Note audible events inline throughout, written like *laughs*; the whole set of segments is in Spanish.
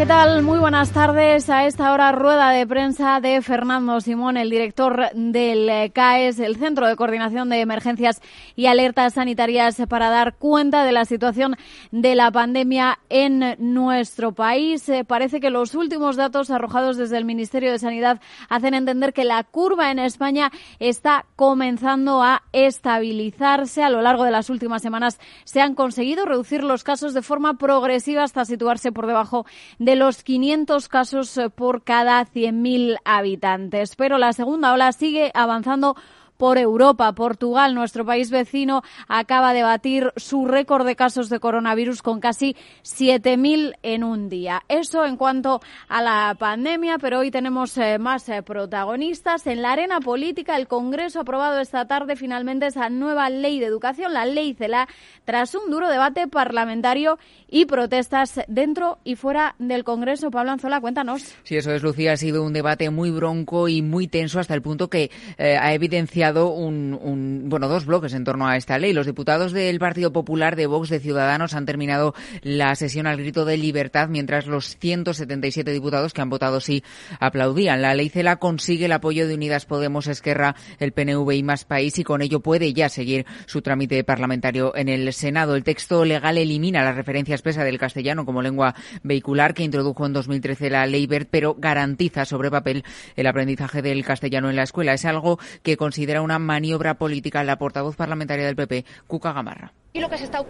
¿Qué tal? Muy buenas tardes. A esta hora rueda de prensa de Fernando Simón, el director del CAES, el Centro de Coordinación de Emergencias y Alertas Sanitarias, para dar cuenta de la situación de la pandemia en nuestro país. Eh, parece que los últimos datos arrojados desde el Ministerio de Sanidad hacen entender que la curva en España está comenzando a estabilizarse. A lo largo de las últimas semanas se han conseguido reducir los casos de forma progresiva hasta situarse por debajo de de los 500 casos eh, por cada 100.000 habitantes. Pero la segunda ola sigue avanzando por Europa. Portugal, nuestro país vecino, acaba de batir su récord de casos de coronavirus con casi 7.000 en un día. Eso en cuanto a la pandemia, pero hoy tenemos eh, más eh, protagonistas. En la arena política, el Congreso ha aprobado esta tarde finalmente esa nueva ley de educación, la ley CELA, tras un duro debate parlamentario y protestas dentro y fuera del Congreso. Pablo Anzola, cuéntanos. Sí, eso es, Lucía. Ha sido un debate muy bronco y muy tenso hasta el punto que eh, ha evidenciado un, bueno, dos bloques en torno a esta ley. Los diputados del Partido Popular de Vox de Ciudadanos han terminado la sesión al grito de libertad, mientras los 177 diputados que han votado sí aplaudían. La ley CELA consigue el apoyo de Unidas Podemos, Esquerra, el PNV y Más País y con ello puede ya seguir su trámite parlamentario en el Senado. El texto legal elimina la referencia expresa del castellano como lengua vehicular que introdujo en 2013 la ley BERT, pero garantiza sobre papel el aprendizaje del castellano en la escuela. Es algo que considera una maniobra política la portavoz parlamentaria del PP, Cuca Gamarra. Y lo que, se está,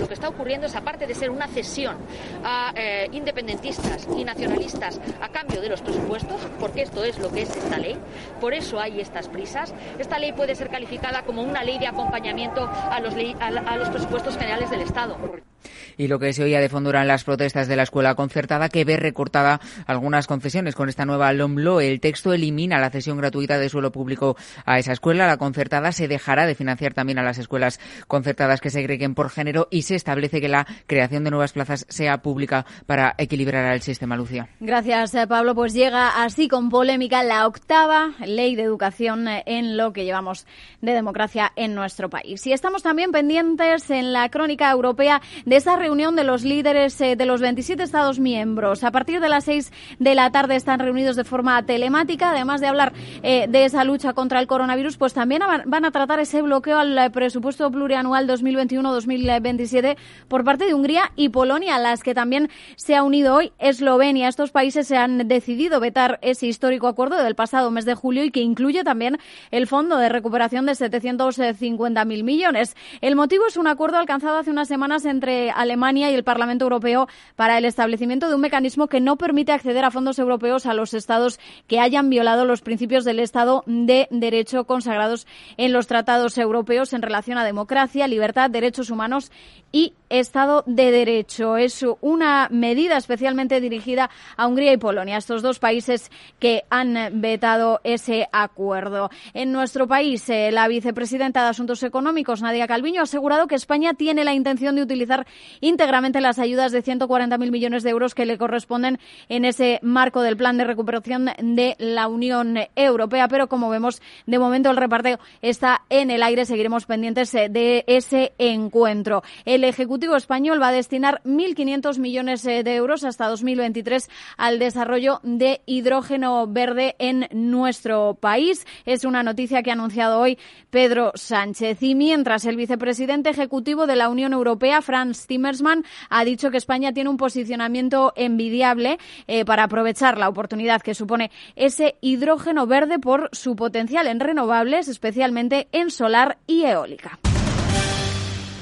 lo que está ocurriendo es, aparte de ser una cesión a eh, independentistas y nacionalistas a cambio de los presupuestos, porque esto es lo que es esta ley, por eso hay estas prisas, esta ley puede ser calificada como una ley de acompañamiento a los, a los presupuestos generales del Estado. Y lo que se oía de fondo eran las protestas de la escuela concertada que ve recortada algunas concesiones con esta nueva LOMLO. El texto elimina la cesión gratuita de suelo público a esa escuela. La concertada se dejará de financiar también a las escuelas concertadas que segreguen por género y se establece que la creación de nuevas plazas sea pública para equilibrar al sistema, Lucía. Gracias, eh, Pablo. Pues llega así con polémica la octava ley de educación eh, en lo que llevamos de democracia en nuestro país. Y estamos también pendientes en la crónica europea de esa de los líderes eh, de los 27 Estados miembros. A partir de las 6 de la tarde están reunidos de forma telemática. Además de hablar eh, de esa lucha contra el coronavirus, pues también van a tratar ese bloqueo al eh, presupuesto plurianual 2021-2027 por parte de Hungría y Polonia, a las que también se ha unido hoy Eslovenia. Estos países se han decidido vetar ese histórico acuerdo del pasado mes de julio y que incluye también el fondo de recuperación de 750.000 millones. El motivo es un acuerdo alcanzado hace unas semanas entre Alemania y el Parlamento Europeo para el establecimiento de un mecanismo que no permite acceder a fondos europeos a los Estados que hayan violado los principios del Estado de Derecho consagrados en los tratados europeos en relación a democracia, libertad, derechos humanos y Estado de Derecho. Es una medida especialmente dirigida a Hungría y Polonia, estos dos países que han vetado ese acuerdo. En nuestro país, eh, la vicepresidenta de Asuntos Económicos, Nadia Calviño, ha asegurado que España tiene la intención de utilizar íntegramente las ayudas de 140.000 millones de euros que le corresponden en ese marco del plan de recuperación de la Unión Europea. Pero como vemos, de momento el reparteo está en el aire. Seguiremos pendientes eh, de ese encuentro. El Ejecutivo español va a destinar 1.500 millones eh, de euros hasta 2023 al desarrollo de hidrógeno verde en nuestro país. Es una noticia que ha anunciado hoy Pedro Sánchez. Y mientras el vicepresidente ejecutivo de la Unión Europea, Franz Timmermans, ha dicho que España tiene un posicionamiento envidiable eh, para aprovechar la oportunidad que supone ese hidrógeno verde por su potencial en renovables, especialmente en solar y eólica.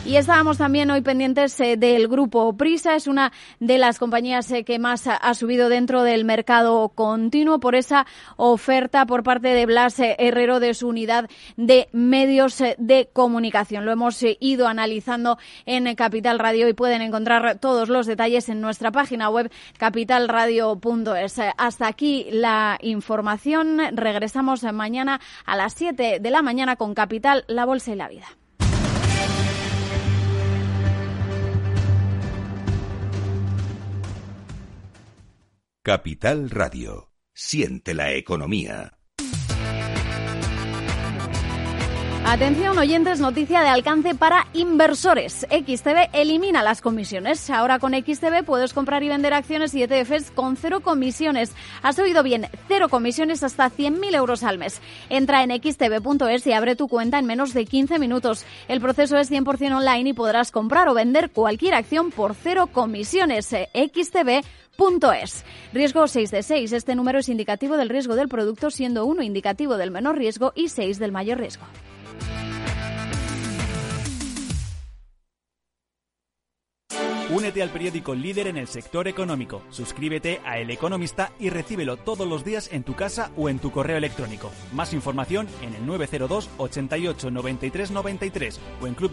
Y estábamos también hoy pendientes eh, del grupo Prisa, es una de las compañías eh, que más ha subido dentro del mercado continuo por esa oferta por parte de Blas eh, Herrero de su unidad de medios de comunicación. Lo hemos ido analizando en Capital Radio y pueden encontrar todos los detalles en nuestra página web capitalradio.es. Hasta aquí la información. Regresamos mañana a las 7 de la mañana con Capital, la Bolsa y la Vida. Capital Radio. Siente la economía. Atención oyentes, noticia de alcance para inversores. XTB elimina las comisiones. Ahora con XTB puedes comprar y vender acciones y ETFs con cero comisiones. Has oído bien, cero comisiones hasta 100.000 euros al mes. Entra en xtb.es y abre tu cuenta en menos de 15 minutos. El proceso es 100% online y podrás comprar o vender cualquier acción por cero comisiones. xtb.es. Riesgo 6 de 6. Este número es indicativo del riesgo del producto, siendo 1 indicativo del menor riesgo y 6 del mayor riesgo. Únete al periódico líder en el sector económico. Suscríbete a El Economista y recíbelo todos los días en tu casa o en tu correo electrónico. Más información en el 902 88 93 93 o en club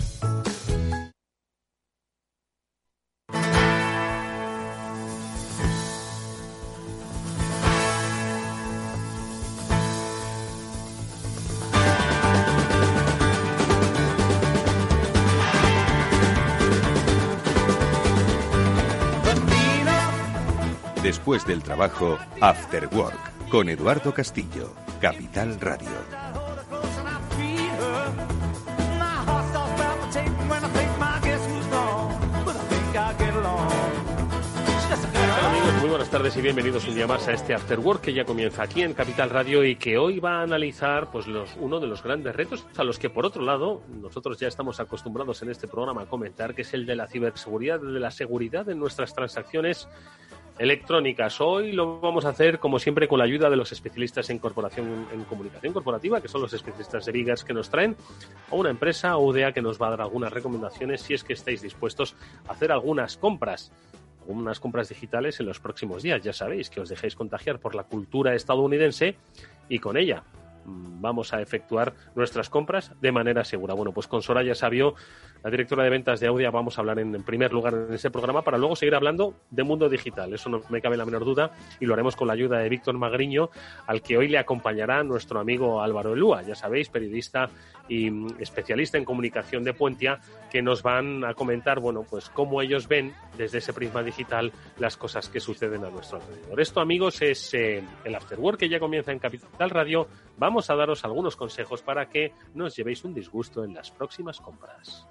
Después del trabajo, After Work, con Eduardo Castillo, Capital Radio. Muy buenas tardes y bienvenidos un día más a este After Work que ya comienza aquí en Capital Radio y que hoy va a analizar pues uno de los grandes retos a los que por otro lado nosotros ya estamos acostumbrados en este programa a comentar que es el de la ciberseguridad, de la seguridad de nuestras transacciones electrónicas. Hoy lo vamos a hacer, como siempre, con la ayuda de los especialistas en corporación, en comunicación corporativa, que son los especialistas de Biggers que nos traen, a una empresa UDA que nos va a dar algunas recomendaciones si es que estáis dispuestos a hacer algunas compras algunas compras digitales en los próximos días. Ya sabéis que os dejéis contagiar por la cultura estadounidense y con ella vamos a efectuar nuestras compras de manera segura. Bueno, pues con Soraya Sabio la directora de ventas de Audia, vamos a hablar en, primer lugar en ese programa para luego seguir hablando de mundo digital. Eso no me cabe la menor duda y lo haremos con la ayuda de Víctor Magriño, al que hoy le acompañará nuestro amigo Álvaro Elúa, ya sabéis, periodista y mm, especialista en comunicación de Puentia, que nos van a comentar, bueno, pues cómo ellos ven desde ese prisma digital las cosas que suceden a nuestro alrededor. Esto, amigos, es eh, el Afterwork que ya comienza en Capital Radio. Vamos a daros algunos consejos para que no os llevéis un disgusto en las próximas compras.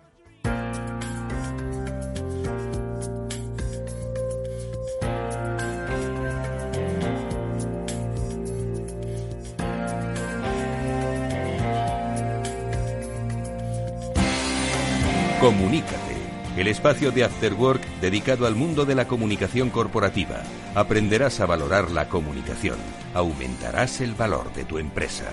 Comunícate, el espacio de After Work dedicado al mundo de la comunicación corporativa. Aprenderás a valorar la comunicación, aumentarás el valor de tu empresa.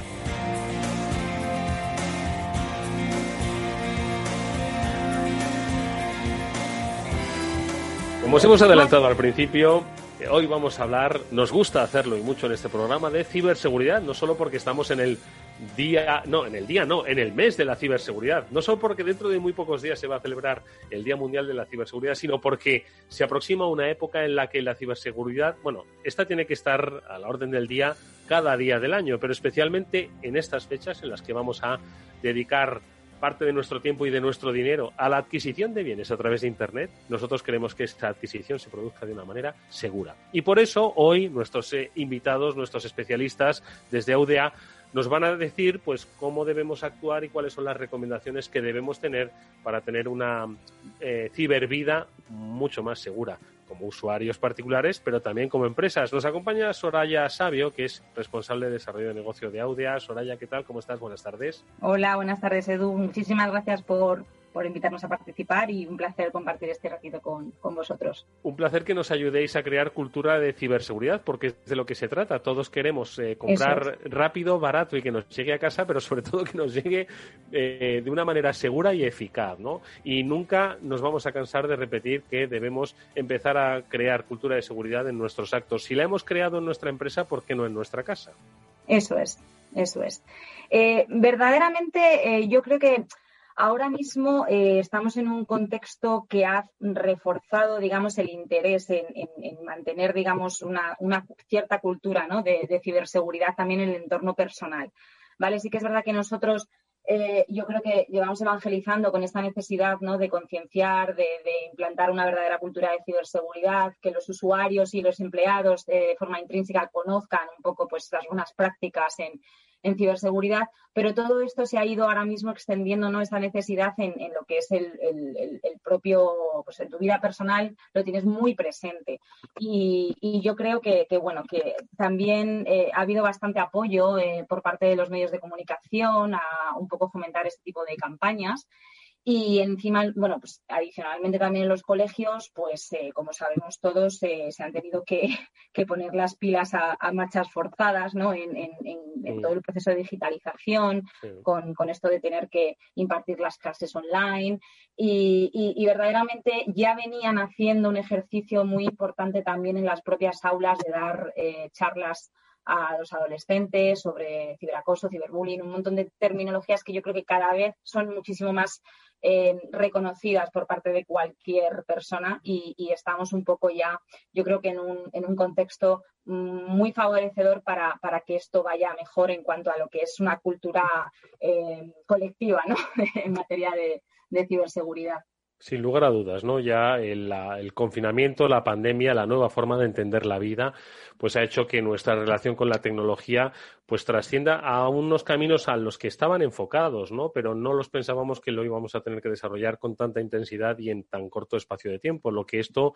Como os hemos adelantado al principio, hoy vamos a hablar, nos gusta hacerlo y mucho en este programa, de ciberseguridad, no solo porque estamos en el día, no, en el día no, en el mes de la ciberseguridad. No solo porque dentro de muy pocos días se va a celebrar el Día Mundial de la Ciberseguridad, sino porque se aproxima una época en la que la ciberseguridad, bueno, esta tiene que estar a la orden del día cada día del año, pero especialmente en estas fechas en las que vamos a dedicar parte de nuestro tiempo y de nuestro dinero a la adquisición de bienes a través de Internet, nosotros queremos que esta adquisición se produzca de una manera segura. Y por eso hoy nuestros eh, invitados, nuestros especialistas desde AUDA, nos van a decir pues cómo debemos actuar y cuáles son las recomendaciones que debemos tener para tener una eh, cibervida mucho más segura como usuarios particulares, pero también como empresas. Nos acompaña Soraya Sabio, que es responsable de desarrollo de negocio de Audia. Soraya, ¿qué tal? ¿Cómo estás? Buenas tardes. Hola, buenas tardes, Edu. Muchísimas gracias por, por invitarnos a participar y un placer compartir este ratito con, vosotros. Un placer que nos ayudéis a crear cultura de ciberseguridad, porque es de lo que se trata. Todos queremos eh, comprar rápido, barato y que nos llegue a casa, pero sobre *laughs* todo que nos llegue eh, de una manera segura y eficaz, ¿no? Y nunca nos vamos a cansar de repetir que debemos empezar a crear cultura de seguridad en nuestros actos. Si la hemos creado en nuestra empresa, ¿por qué no en nuestra casa? Eso es, eso es. Eh, verdaderamente, yo creo que Ahora mismo eh, estamos en un contexto que ha reforzado, digamos, el interés en, mantener, digamos, una, cierta cultura de, ciberseguridad también en el entorno personal. ¿Vale? Sí que es verdad que nosotros eh, yo creo que llevamos evangelizando con esta necesidad ¿no? de concienciar, de, implantar una verdadera cultura de ciberseguridad, que los usuarios y los empleados eh, de forma intrínseca conozcan un poco pues, las buenas prácticas en, en ciberseguridad, pero todo esto se ha ido ahora mismo extendiendo ¿no? esta necesidad en, lo que es el, propio, pues en tu vida personal lo tienes muy presente. Y, yo creo que, bueno, que también eh, ha habido bastante apoyo eh, por parte de los medios de comunicación a un poco fomentar este tipo de campañas. Y encima, bueno, pues adicionalmente también en los colegios, pues eh, como sabemos todos, eh, se han tenido que, *laughs* poner las pilas a, marchas forzadas, ¿no? En, todo el proceso de digitalización, con, esto de tener que impartir las clases online. Y, verdaderamente ya venían haciendo un ejercicio muy importante también en las propias aulas de dar eh, charlas a los adolescentes sobre ciberacoso, ciberbullying, un montón de terminologías que yo creo que cada vez son muchísimo más eh, reconocidas por parte de cualquier persona y, estamos un poco ya, yo creo que en un, en un contexto muy favorecedor para, que esto vaya mejor en cuanto a lo que es una cultura eh, colectiva ¿no? *laughs* en materia de ciberseguridad. Sin lugar a dudas, ¿no? Ya el, confinamiento, la pandemia, la nueva forma de entender la vida, pues ha hecho que nuestra relación con la tecnología pues trascienda a unos caminos a los que estaban enfocados, ¿no? Pero no los pensábamos que lo íbamos a tener que desarrollar con tanta intensidad y en tan corto espacio de tiempo. Lo que esto,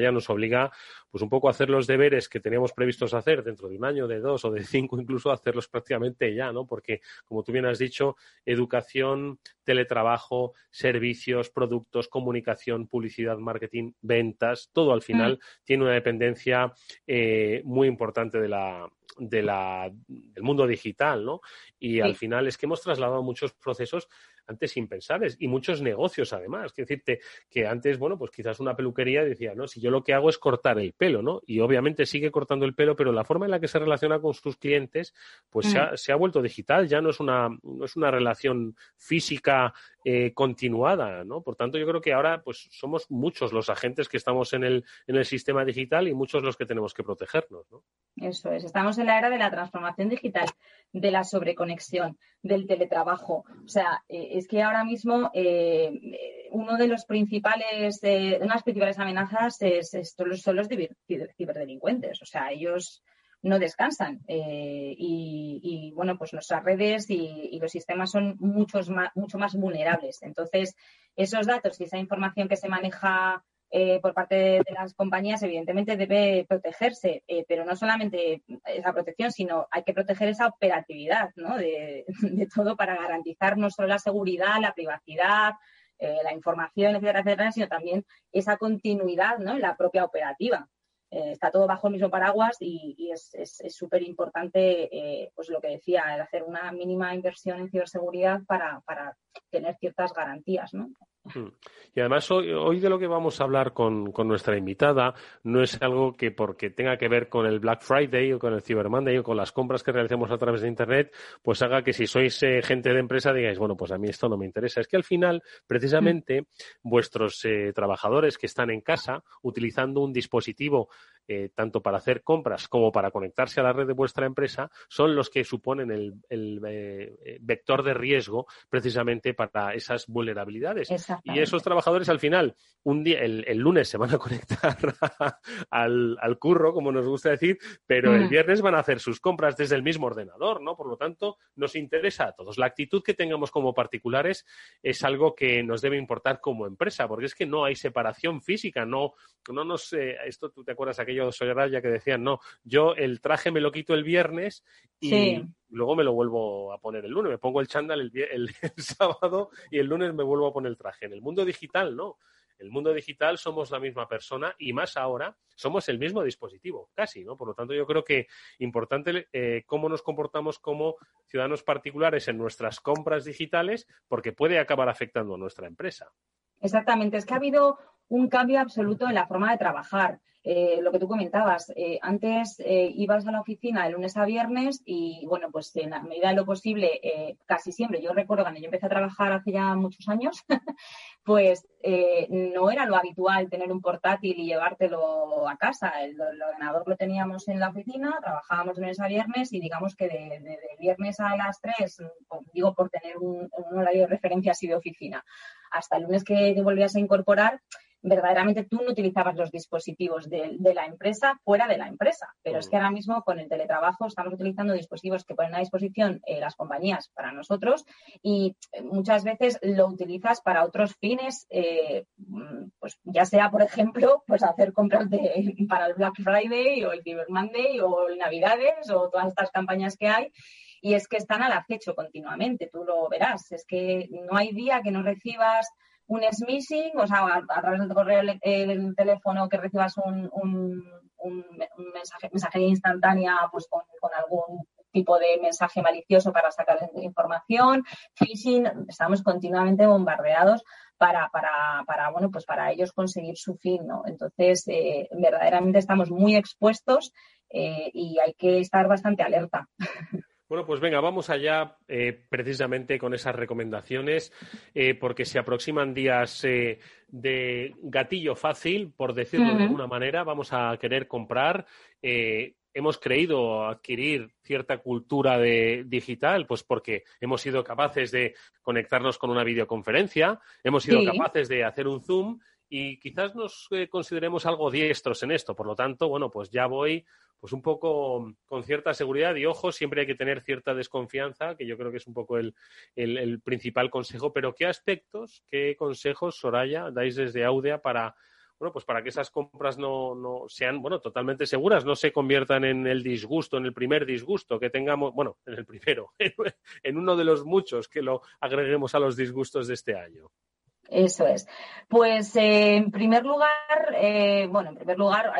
ya nos obliga, pues un poco a hacer los deberes que teníamos previstos hacer dentro de un año, de dos o de cinco, incluso hacerlos prácticamente ya, ¿no? Porque, como tú bien has dicho, educación, teletrabajo, servicios, productos, comunicación, publicidad, marketing, ventas, todo al final mm. tiene una dependencia eh, muy importante de la, de la, del mundo digital, ¿no? Y al final es que hemos trasladado muchos procesos antes impensables y muchos negocios además. Quiero decirte que antes, bueno, pues quizás una peluquería decía, no, si yo lo que hago es cortar el pelo, ¿no? Y obviamente sigue cortando el pelo, pero la forma en la que se relaciona con sus clientes, pues se, ha, se, ha, vuelto digital, ya no es una, no es una relación física eh, continuada, ¿no? Por tanto, yo creo que ahora, pues somos muchos los agentes que estamos en el, en el sistema digital y muchos los que tenemos que protegernos, ¿no? Eso es, estamos en la era de la transformación digital, de la sobreconexión, del teletrabajo. O sea, eh, es que ahora mismo eh, uno de los principales, eh, una de las principales amenazas es, son los ciberdelincuentes. O sea, ellos no descansan. y, bueno, pues nuestras redes y, los sistemas son muchos mucho más vulnerables. Entonces, esos datos y esa información que se maneja eh, por parte de, las compañías, evidentemente debe protegerse, eh, pero no solamente esa protección, sino hay que proteger esa operatividad ¿no? de, todo para garantizar no solo la seguridad, la privacidad, eh, la información, etcétera, etcétera, sino también esa continuidad ¿no? en la propia operativa. está todo bajo el mismo paraguas y, es súper importante, pues lo que decía, el hacer una mínima inversión en ciberseguridad para, para tener ciertas garantías, ¿no? Mm. Y además hoy, de lo que vamos a hablar con, nuestra invitada no es algo que porque tenga que ver con el Black Friday o con el Cyber Monday o con las compras que realicemos a través de Internet, pues haga que si sois eh, gente de empresa digáis, bueno, pues a mí esto no me interesa. Es que al final, precisamente, vuestros eh, trabajadores que están en casa utilizando un dispositivo eh, tanto para hacer compras como para conectarse a la red de vuestra empresa, son los que suponen el, eh, vector de riesgo precisamente para esas vulnerabilidades. Y esos trabajadores al final, un día, el, lunes se van a conectar *laughs* al, curro, como nos gusta decir, pero el viernes van a hacer sus compras desde el mismo ordenador, ¿no? Por lo tanto, nos interesa a todos. La actitud que tengamos como particulares es algo que nos debe importar como empresa, porque es que no hay separación física, no, no nos, eh, esto tú te acuerdas de ya que decían, no, yo el traje me lo quito el viernes y, luego me lo vuelvo a poner el lunes. Me pongo el chándal el, *laughs* el, sábado y el lunes me vuelvo a poner el traje. En el mundo digital, no. En el mundo digital somos la misma persona y más ahora somos el mismo dispositivo, casi, ¿no? Por lo tanto, yo creo que importante eh, cómo nos comportamos como ciudadanos particulares en nuestras compras digitales, porque puede acabar afectando a nuestra empresa. Exactamente, es que ha habido un cambio absoluto en la forma de trabajar. Eh, lo que tú comentabas, eh, antes eh, ibas a la oficina de lunes a viernes y, bueno, pues en la medida de lo posible, casi siempre, yo recuerdo cuando yo empecé a trabajar hace ya muchos años, *laughs* pues no era lo habitual tener un portátil y llevártelo a casa. El, ordenador lo teníamos en la oficina, trabajábamos de lunes a viernes y digamos que de, viernes a las 3, digo por tener un, horario de referencia así de oficina, hasta el lunes que te volvías a incorporar, verdaderamente tú no utilizabas los dispositivos de, la empresa fuera de la empresa. Pero es que ahora mismo con el teletrabajo estamos utilizando dispositivos que ponen a disposición eh, las compañías para nosotros y eh, muchas veces lo utilizas para otros fines, eh, pues ya sea, por ejemplo, pues hacer compras de, *laughs* para el Black Friday o el Cyber Monday o el Navidades o todas estas campañas que hay y es que están al acecho continuamente, tú lo verás, es que no hay día que no recibas un smishing, o sea, a, través del correo el teléfono que recibas un, un, un mensaje, mensajería instantánea pues con, algún tipo de mensaje malicioso para sacar información, phishing, estamos continuamente bombardeados para, para, para, bueno, pues para ellos conseguir su fin, ¿no? Entonces, eh, verdaderamente estamos muy expuestos eh, y hay que estar bastante alerta. *laughs* Bueno, pues venga, vamos allá eh, precisamente con esas recomendaciones, eh, porque se aproximan días eh, de gatillo fácil, por decirlo de alguna manera. Vamos a querer comprar. hemos creído adquirir cierta cultura de digital, pues porque hemos sido capaces de conectarnos con una videoconferencia, hemos sido capaces de hacer un Zoom y quizás nos consideremos algo diestros en esto. Por lo tanto, bueno, pues ya voy pues un poco con cierta seguridad y ojo, siempre hay que tener cierta desconfianza, que yo creo que es un poco el, principal consejo, pero ¿qué aspectos, qué consejos, Soraya, dais desde Audia para, bueno, pues para que esas compras no, no sean, bueno, totalmente seguras, no se conviertan en el disgusto, en el primer disgusto que tengamos, bueno, en el primero, *laughs* en uno de los muchos que lo agreguemos a los disgustos de este año? Eso es. Pues eh, en primer lugar, eh, bueno, en primer lugar,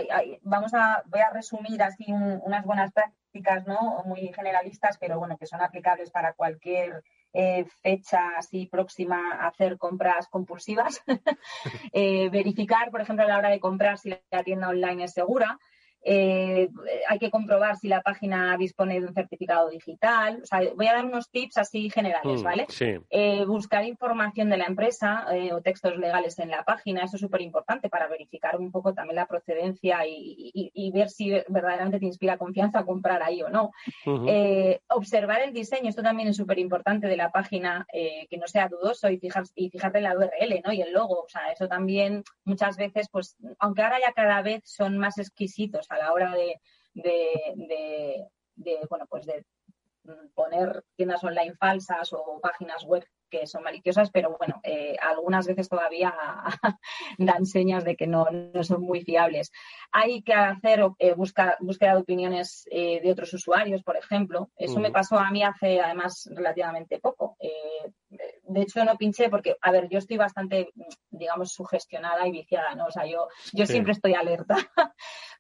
vamos a, voy a resumir así unas buenas prácticas, ¿no? Muy generalistas, pero bueno, que son aplicables para cualquier eh, fecha así próxima a hacer compras compulsivas. *laughs* *laughs* verificar, por ejemplo, a la hora de comprar si la tienda online es segura. Eh, hay que comprobar si la página dispone de un certificado digital. O sea, voy a dar unos tips así generales, mm, ¿vale? Eh, buscar información de la empresa eh, o textos legales en la página, eso es súper importante para verificar un poco también la procedencia y, ver si verdaderamente te inspira confianza comprar ahí o no. observar el diseño, esto también es súper importante de la página, que no sea dudoso y, fijar, y fijarte en la URL ¿no? y el logo. O sea, eso también muchas veces, pues, aunque ahora ya cada vez son más exquisitos a la hora de, de, bueno, pues de poner tiendas online falsas o páginas web que son maliciosas, pero bueno, eh, algunas veces todavía *laughs* dan señas de que no, son muy fiables. Hay que hacer eh, busca, búsqueda de opiniones eh, de otros usuarios, por ejemplo. Eso me pasó a mí hace además relativamente poco. de hecho, no pinché porque, a ver, yo estoy bastante, digamos, sugestionada y viciada, ¿no? O sea, yo, yo siempre estoy alerta. *laughs*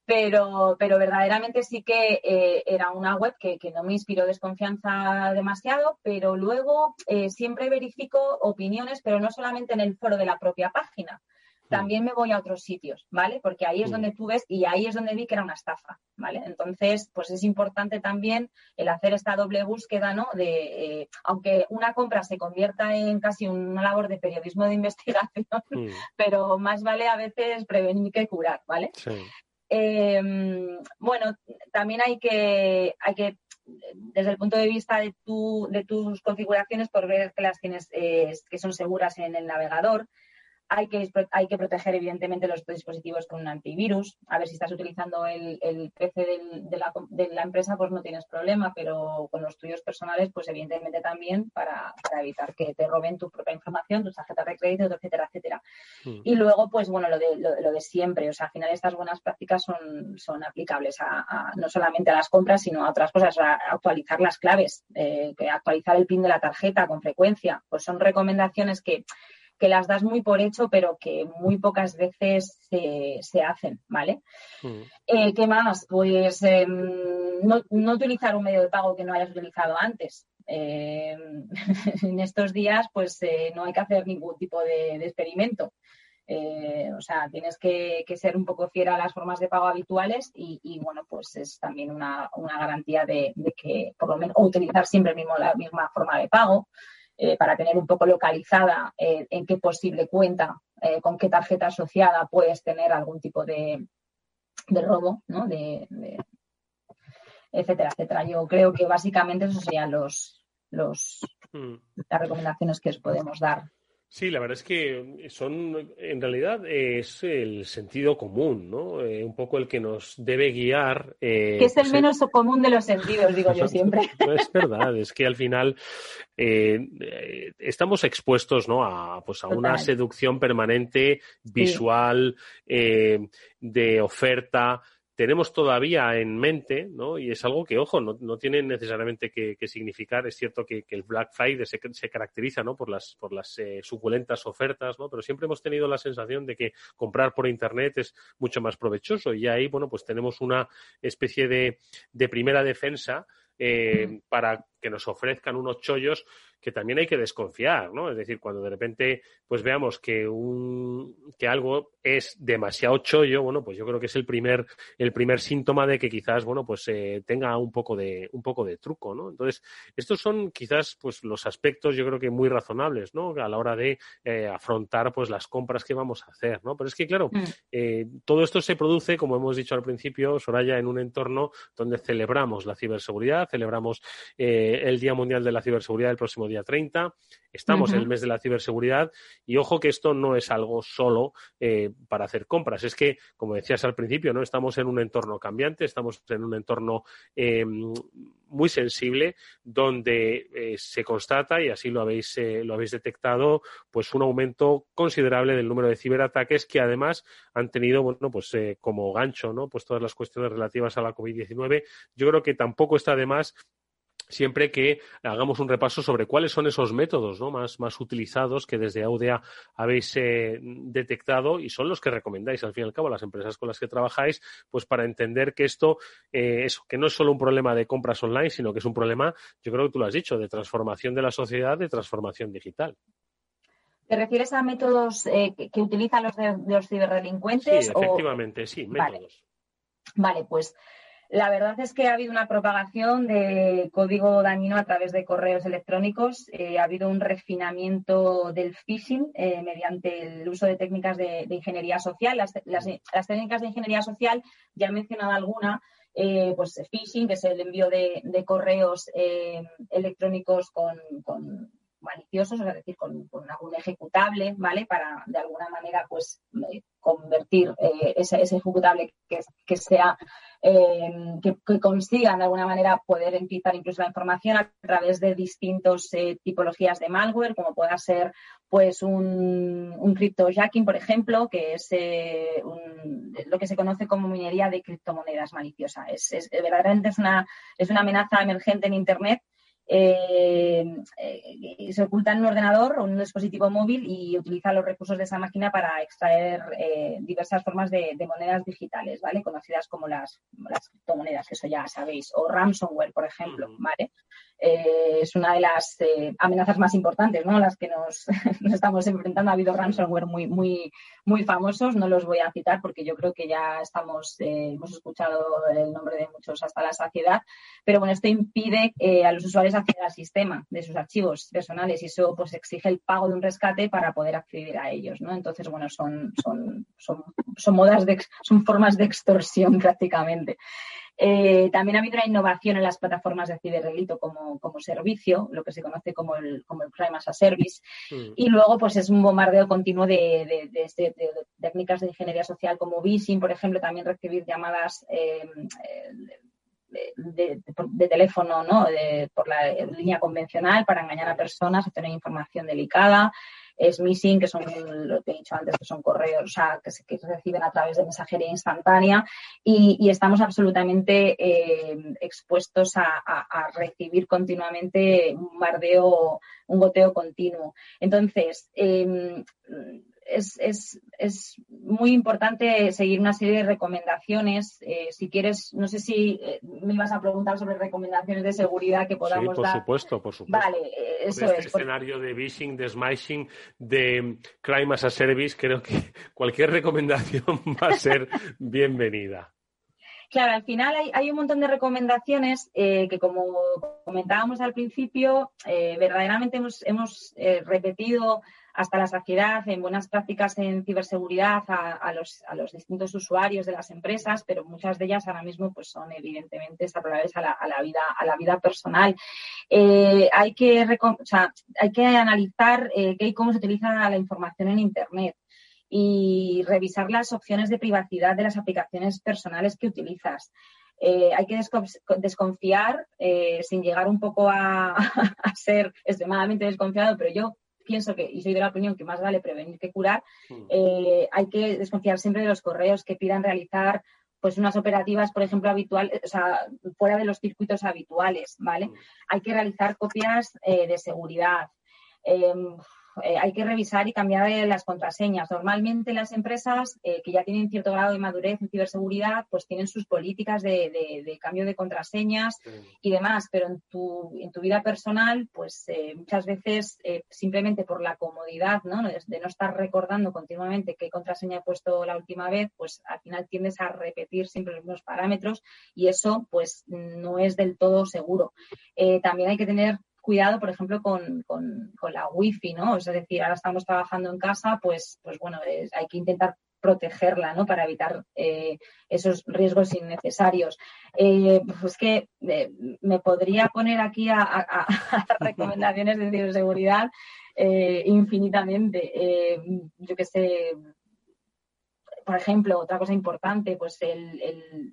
pero, pero verdaderamente sí que era una web que, que, no me inspiró desconfianza demasiado, pero luego siempre verifico opiniones, pero no solamente en el foro de la propia página. También me voy a otros sitios, ¿vale? Porque ahí es donde tú ves y ahí es donde vi que era una estafa, ¿vale? Entonces, pues es importante también el hacer esta doble búsqueda, ¿no? De, eh, aunque una compra se convierta en casi una labor de periodismo de *laughs* investigación, pero más vale a veces prevenir que curar, ¿vale? Em, bueno, también hay que, hay que desde el punto de vista de, tu, de tus configuraciones, por ver que las tienes, eh, que son seguras en el navegador. Hay que, hay que proteger, evidentemente, los dispositivos con un antivirus. A ver si estás utilizando el, el PC de, la, de, la, empresa, pues no tienes problema, pero con los tuyos personales, pues evidentemente también para, evitar que te roben tu propia información, tus tarjetas de crédito, etcétera, etcétera. Mm. Y luego, pues bueno, lo de, lo, de siempre. O sea, al final estas buenas prácticas son, son aplicables a, no solamente a las compras, sino a otras cosas, a actualizar las claves, eh, actualizar el PIN de la tarjeta con frecuencia. Pues son recomendaciones que que las das muy por hecho, pero que muy pocas veces se, hacen, ¿vale? Mm. Eh, ¿Qué más? Pues em, no, utilizar un medio de pago que no hayas utilizado antes. Em, *laughs* en estos días, pues eh, no hay que hacer ningún tipo de, experimento. Eh, o sea, tienes que, ser un poco fiera a las formas de pago habituales y, bueno, pues es también una, garantía de, que por lo menos, o utilizar siempre mismo la misma forma de pago. Eh, para tener un poco localizada eh, en qué posible cuenta, eh, con qué tarjeta asociada puedes tener algún tipo de, robo, ¿no? De, etcétera, etcétera. Yo creo que básicamente esos serían los, los, hmm. las recomendaciones que os podemos dar. Sí, la verdad es que son, en realidad, es el sentido común, ¿no? Eh, un poco el que nos debe guiar. Eh, que es el pues, menos común de los sentidos, digo yo *laughs* siempre. es verdad, es que al final eh, estamos expuestos, ¿no? A, pues a una seducción permanente, visual, de oferta tenemos todavía en mente, ¿no? Y es algo que, ojo, no, no tiene necesariamente que, significar. Es cierto que, el Black Friday se, caracteriza, ¿no? Por las, por las eh, suculentas ofertas, ¿no? Pero siempre hemos tenido la sensación de que comprar por Internet es mucho más provechoso. Y ahí, bueno, pues tenemos una especie de, de primera defensa eh, para que nos ofrezcan unos chollos que también hay que desconfiar, ¿no? Es decir, cuando de repente pues veamos que un que algo es demasiado chollo, bueno, pues yo creo que es el primer el primer síntoma de que quizás, bueno, pues eh, tenga un poco de un poco de truco, ¿no? Entonces, estos son quizás pues los aspectos yo creo que muy razonables, ¿no? A la hora de eh, afrontar pues las compras que vamos a hacer, ¿no? Pero es que claro, mm. eh, todo esto se produce, como hemos dicho al principio, Soraya, en un entorno donde celebramos la ciberseguridad, celebramos el Día Mundial de la Ciberseguridad el próximo día 30. Estamos en el mes de la ciberseguridad y ojo que esto no es algo solo eh, para hacer compras. Es que, como decías al principio, no estamos en un entorno cambiante, estamos en un entorno eh, muy sensible donde eh, se constata y así lo habéis lo habéis detectado, pues un aumento considerable del número de ciberataques que además han tenido, bueno, pues como gancho, ¿no? Pues todas las cuestiones relativas a la COVID-19. Yo creo que tampoco está de más siempre que hagamos un repaso sobre cuáles son esos métodos más, más utilizados que desde Audea habéis eh, detectado y son los que recomendáis al fin y al cabo a las empresas con las que trabajáis, pues para entender que esto eh, que no es solo un problema de compras online, sino que es un problema, yo creo que tú lo has dicho, de transformación de la sociedad, de transformación digital. ¿Te refieres a métodos eh, que, utilizan los, de, los ciberdelincuentes? Sí, efectivamente, sí, métodos. vale pues la verdad es que ha habido una propagación de código dañino a través de correos electrónicos. Eh, ha habido un refinamiento del phishing eh, mediante el uso de técnicas de, ingeniería social. Las, técnicas de ingeniería social, ya he mencionado alguna, eh, pues phishing, que es el envío de, correos electrónicos con, maliciosos, es decir, con, algún ejecutable, ¿vale? Para de alguna manera, pues, convertir ese, ejecutable que sea eh, que, consigan de alguna manera poder empezar incluso la información a través de distintas eh, tipologías de malware, como pueda ser pues un, un cryptojacking, por ejemplo, que es eh, lo que se conoce como minería de criptomonedas maliciosa. Es, es, verdaderamente es una, es una amenaza emergente en Internet eh, eh, se oculta en un ordenador o en un dispositivo móvil y utiliza los recursos de esa máquina para extraer eh, diversas formas de, monedas digitales, ¿vale? Conocidas como las, las criptomonedas, que eso ya sabéis, o ransomware, por ejemplo, ¿vale? Es una de las amenazas más importantes, ¿no? Las que *laughs* nos, estamos enfrentando. Ha habido ransomware muy, muy, muy famosos, no los voy a citar porque yo creo que ya estamos, hemos escuchado el nombre de muchos hasta la saciedad, pero bueno, esto impide a los usuarios acceder al sistema de sus archivos personales y eso pues exige el pago de un rescate para poder acceder a ellos, ¿no? Entonces, bueno, son, son, son, son modas de, son formas de extorsión prácticamente. Eh, también ha habido una innovación en las plataformas de ciberdelito como, como servicio, lo que se conoce como el, como el Crime as a Service. Mm. Y luego, pues es un bombardeo continuo de, técnicas de ingeniería social como Vising, por ejemplo, también recibir llamadas eh, de, teléfono, ¿no? por la línea convencional para engañar a personas, obtener información delicada es missing, que son lo que he dicho antes, que son correos, o sea, que se, reciben a través de mensajería instantánea y, estamos absolutamente eh, expuestos a, recibir continuamente un bardeo, un goteo continuo. Entonces, em, es, es, es, muy importante seguir una serie de recomendaciones. Eh, si quieres, no sé si eh, me ibas a preguntar sobre recomendaciones de seguridad que podamos dar. Sí, por supuesto, por supuesto. Vale, eh, eso este es. escenario de phishing, de smashing, de crime as a service, creo que cualquier recomendación *laughs* va a ser bienvenida. Claro, al final hay, un montón de recomendaciones que, como comentábamos al principio, verdaderamente hemos, hemos repetido hasta la saciedad en buenas prácticas en ciberseguridad a, los, a, los, distintos usuarios de las empresas, pero muchas de ellas ahora mismo pues, son evidentemente extrapolables a la, a la vida, a la vida personal. Eh, hay, que hay que analizar eh, qué y cómo se utiliza la información en Internet y revisar las opciones de privacidad de las aplicaciones personales que utilizas. Eh, hay que desconfiar sin llegar un poco *laughs* a, ser extremadamente desconfiado, pero yo pienso que, y soy de la opinión que más vale prevenir que curar, mm. eh, hay que desconfiar siempre de los correos que pidan realizar pues unas operativas, por ejemplo, habituales, o sea, fuera de los circuitos habituales, ¿vale? Mm. Hay que realizar copias eh, de seguridad. Em, eh, hay que revisar y cambiar eh, las contraseñas. Normalmente las empresas eh, que ya tienen cierto grado de madurez en ciberseguridad, pues tienen sus políticas de, cambio de contraseñas y demás, pero en tu, en tu vida personal, pues muchas veces simplemente por la comodidad ¿no? de no estar recordando continuamente qué contraseña he puesto la última vez, pues al final tiendes a repetir siempre los mismos parámetros y eso pues no es del todo seguro. también hay que tener cuidado, por ejemplo, con, con, la wifi, ¿no? Es decir, ahora estamos trabajando en casa, pues, pues bueno, hay que intentar protegerla, ¿no? Para evitar eh, esos riesgos innecesarios. Eh, pues que eh, me podría poner aquí a, a, *laughs* recomendaciones de ciberseguridad infinitamente. yo que sé, por ejemplo, otra cosa importante, pues el,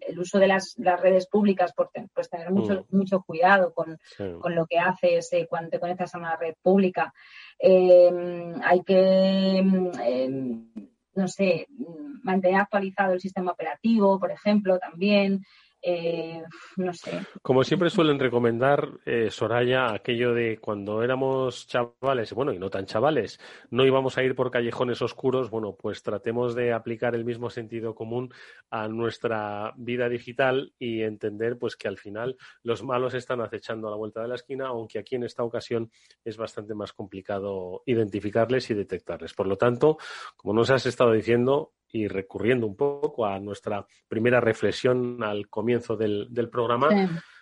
el, uso de las, las, redes públicas, por pues tener mucho, mm. mucho cuidado con, con, lo que haces eh, cuando te conectas a una red pública. Em, hay que, em, no sé, mantener actualizado el sistema operativo, por ejemplo, también. Eh, no sé. Como siempre suelen recomendar, eh, Soraya, aquello de cuando éramos chavales, bueno, y no tan chavales, no íbamos a ir por callejones oscuros, bueno, pues tratemos de aplicar el mismo sentido común a nuestra vida digital y entender pues que al final los malos están acechando a la vuelta de la esquina, aunque aquí en esta ocasión es bastante más complicado identificarles y detectarles. Por lo tanto, como nos has estado diciendo, y recurriendo un poco a nuestra primera reflexión al comienzo del, programa,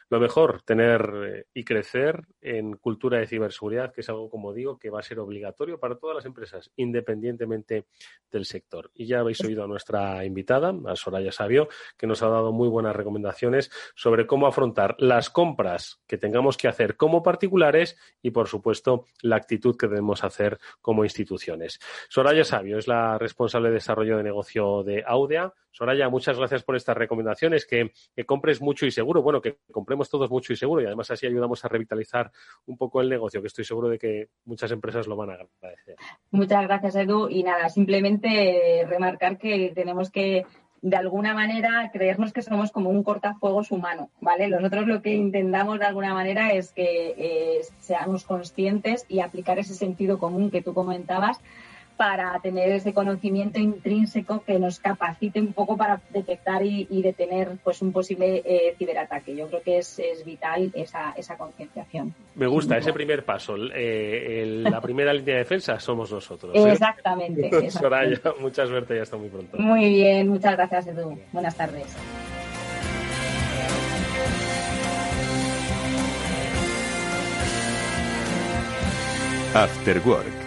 lo mejor, tener eh, y crecer en cultura de ciberseguridad, que es algo, como digo, que va a ser obligatorio para todas las empresas, independientemente del sector. Y ya habéis oído a nuestra invitada, a Soraya Sabio, que nos ha dado muy buenas recomendaciones sobre cómo afrontar las compras que tengamos que hacer como particulares y, por supuesto, la actitud que debemos hacer como instituciones. Soraya Sabio es la responsable de desarrollo de negocio de Audea. Soraya, muchas gracias por estas recomendaciones, que, que compres mucho y seguro, bueno, que compremos todos mucho y seguro y además así ayudamos a revitalizar un poco el negocio, que estoy seguro de que muchas empresas lo van a agradecer. Muchas gracias, Edu. Y nada, simplemente remarcar que tenemos que de alguna manera creernos que somos como un cortafuegos humano, ¿vale? Nosotros lo que intentamos de alguna manera es que eh, seamos conscientes y aplicar ese sentido común que tú comentabas para tener ese conocimiento intrínseco que nos capacite un poco para detectar y, detener pues un posible eh, ciberataque. Yo creo que es, vital esa, esa concienciación. Me gusta ese primer paso. Eh, la primera línea de defensa somos nosotros. ¿eh? Exactamente. *laughs* Soraya, mucha suerte y hasta muy pronto. Muy bien, muchas gracias Edu. Buenas tardes. After Work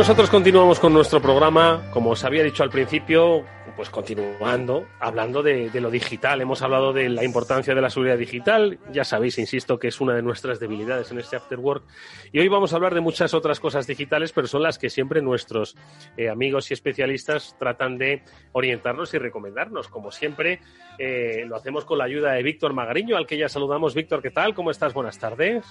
Nosotros continuamos con nuestro programa, como os había dicho al principio, pues continuando, hablando de, lo digital. Hemos hablado de la importancia de la seguridad digital. Ya sabéis, insisto, que es una de nuestras debilidades en este After Work. Y hoy vamos a hablar de muchas otras cosas digitales, pero son las que siempre nuestros eh, amigos y especialistas tratan de orientarnos y recomendarnos. Como siempre, eh, lo hacemos con la ayuda de Víctor Magariño, al que ya saludamos. Víctor, ¿qué tal? ¿Cómo estás? Buenas tardes.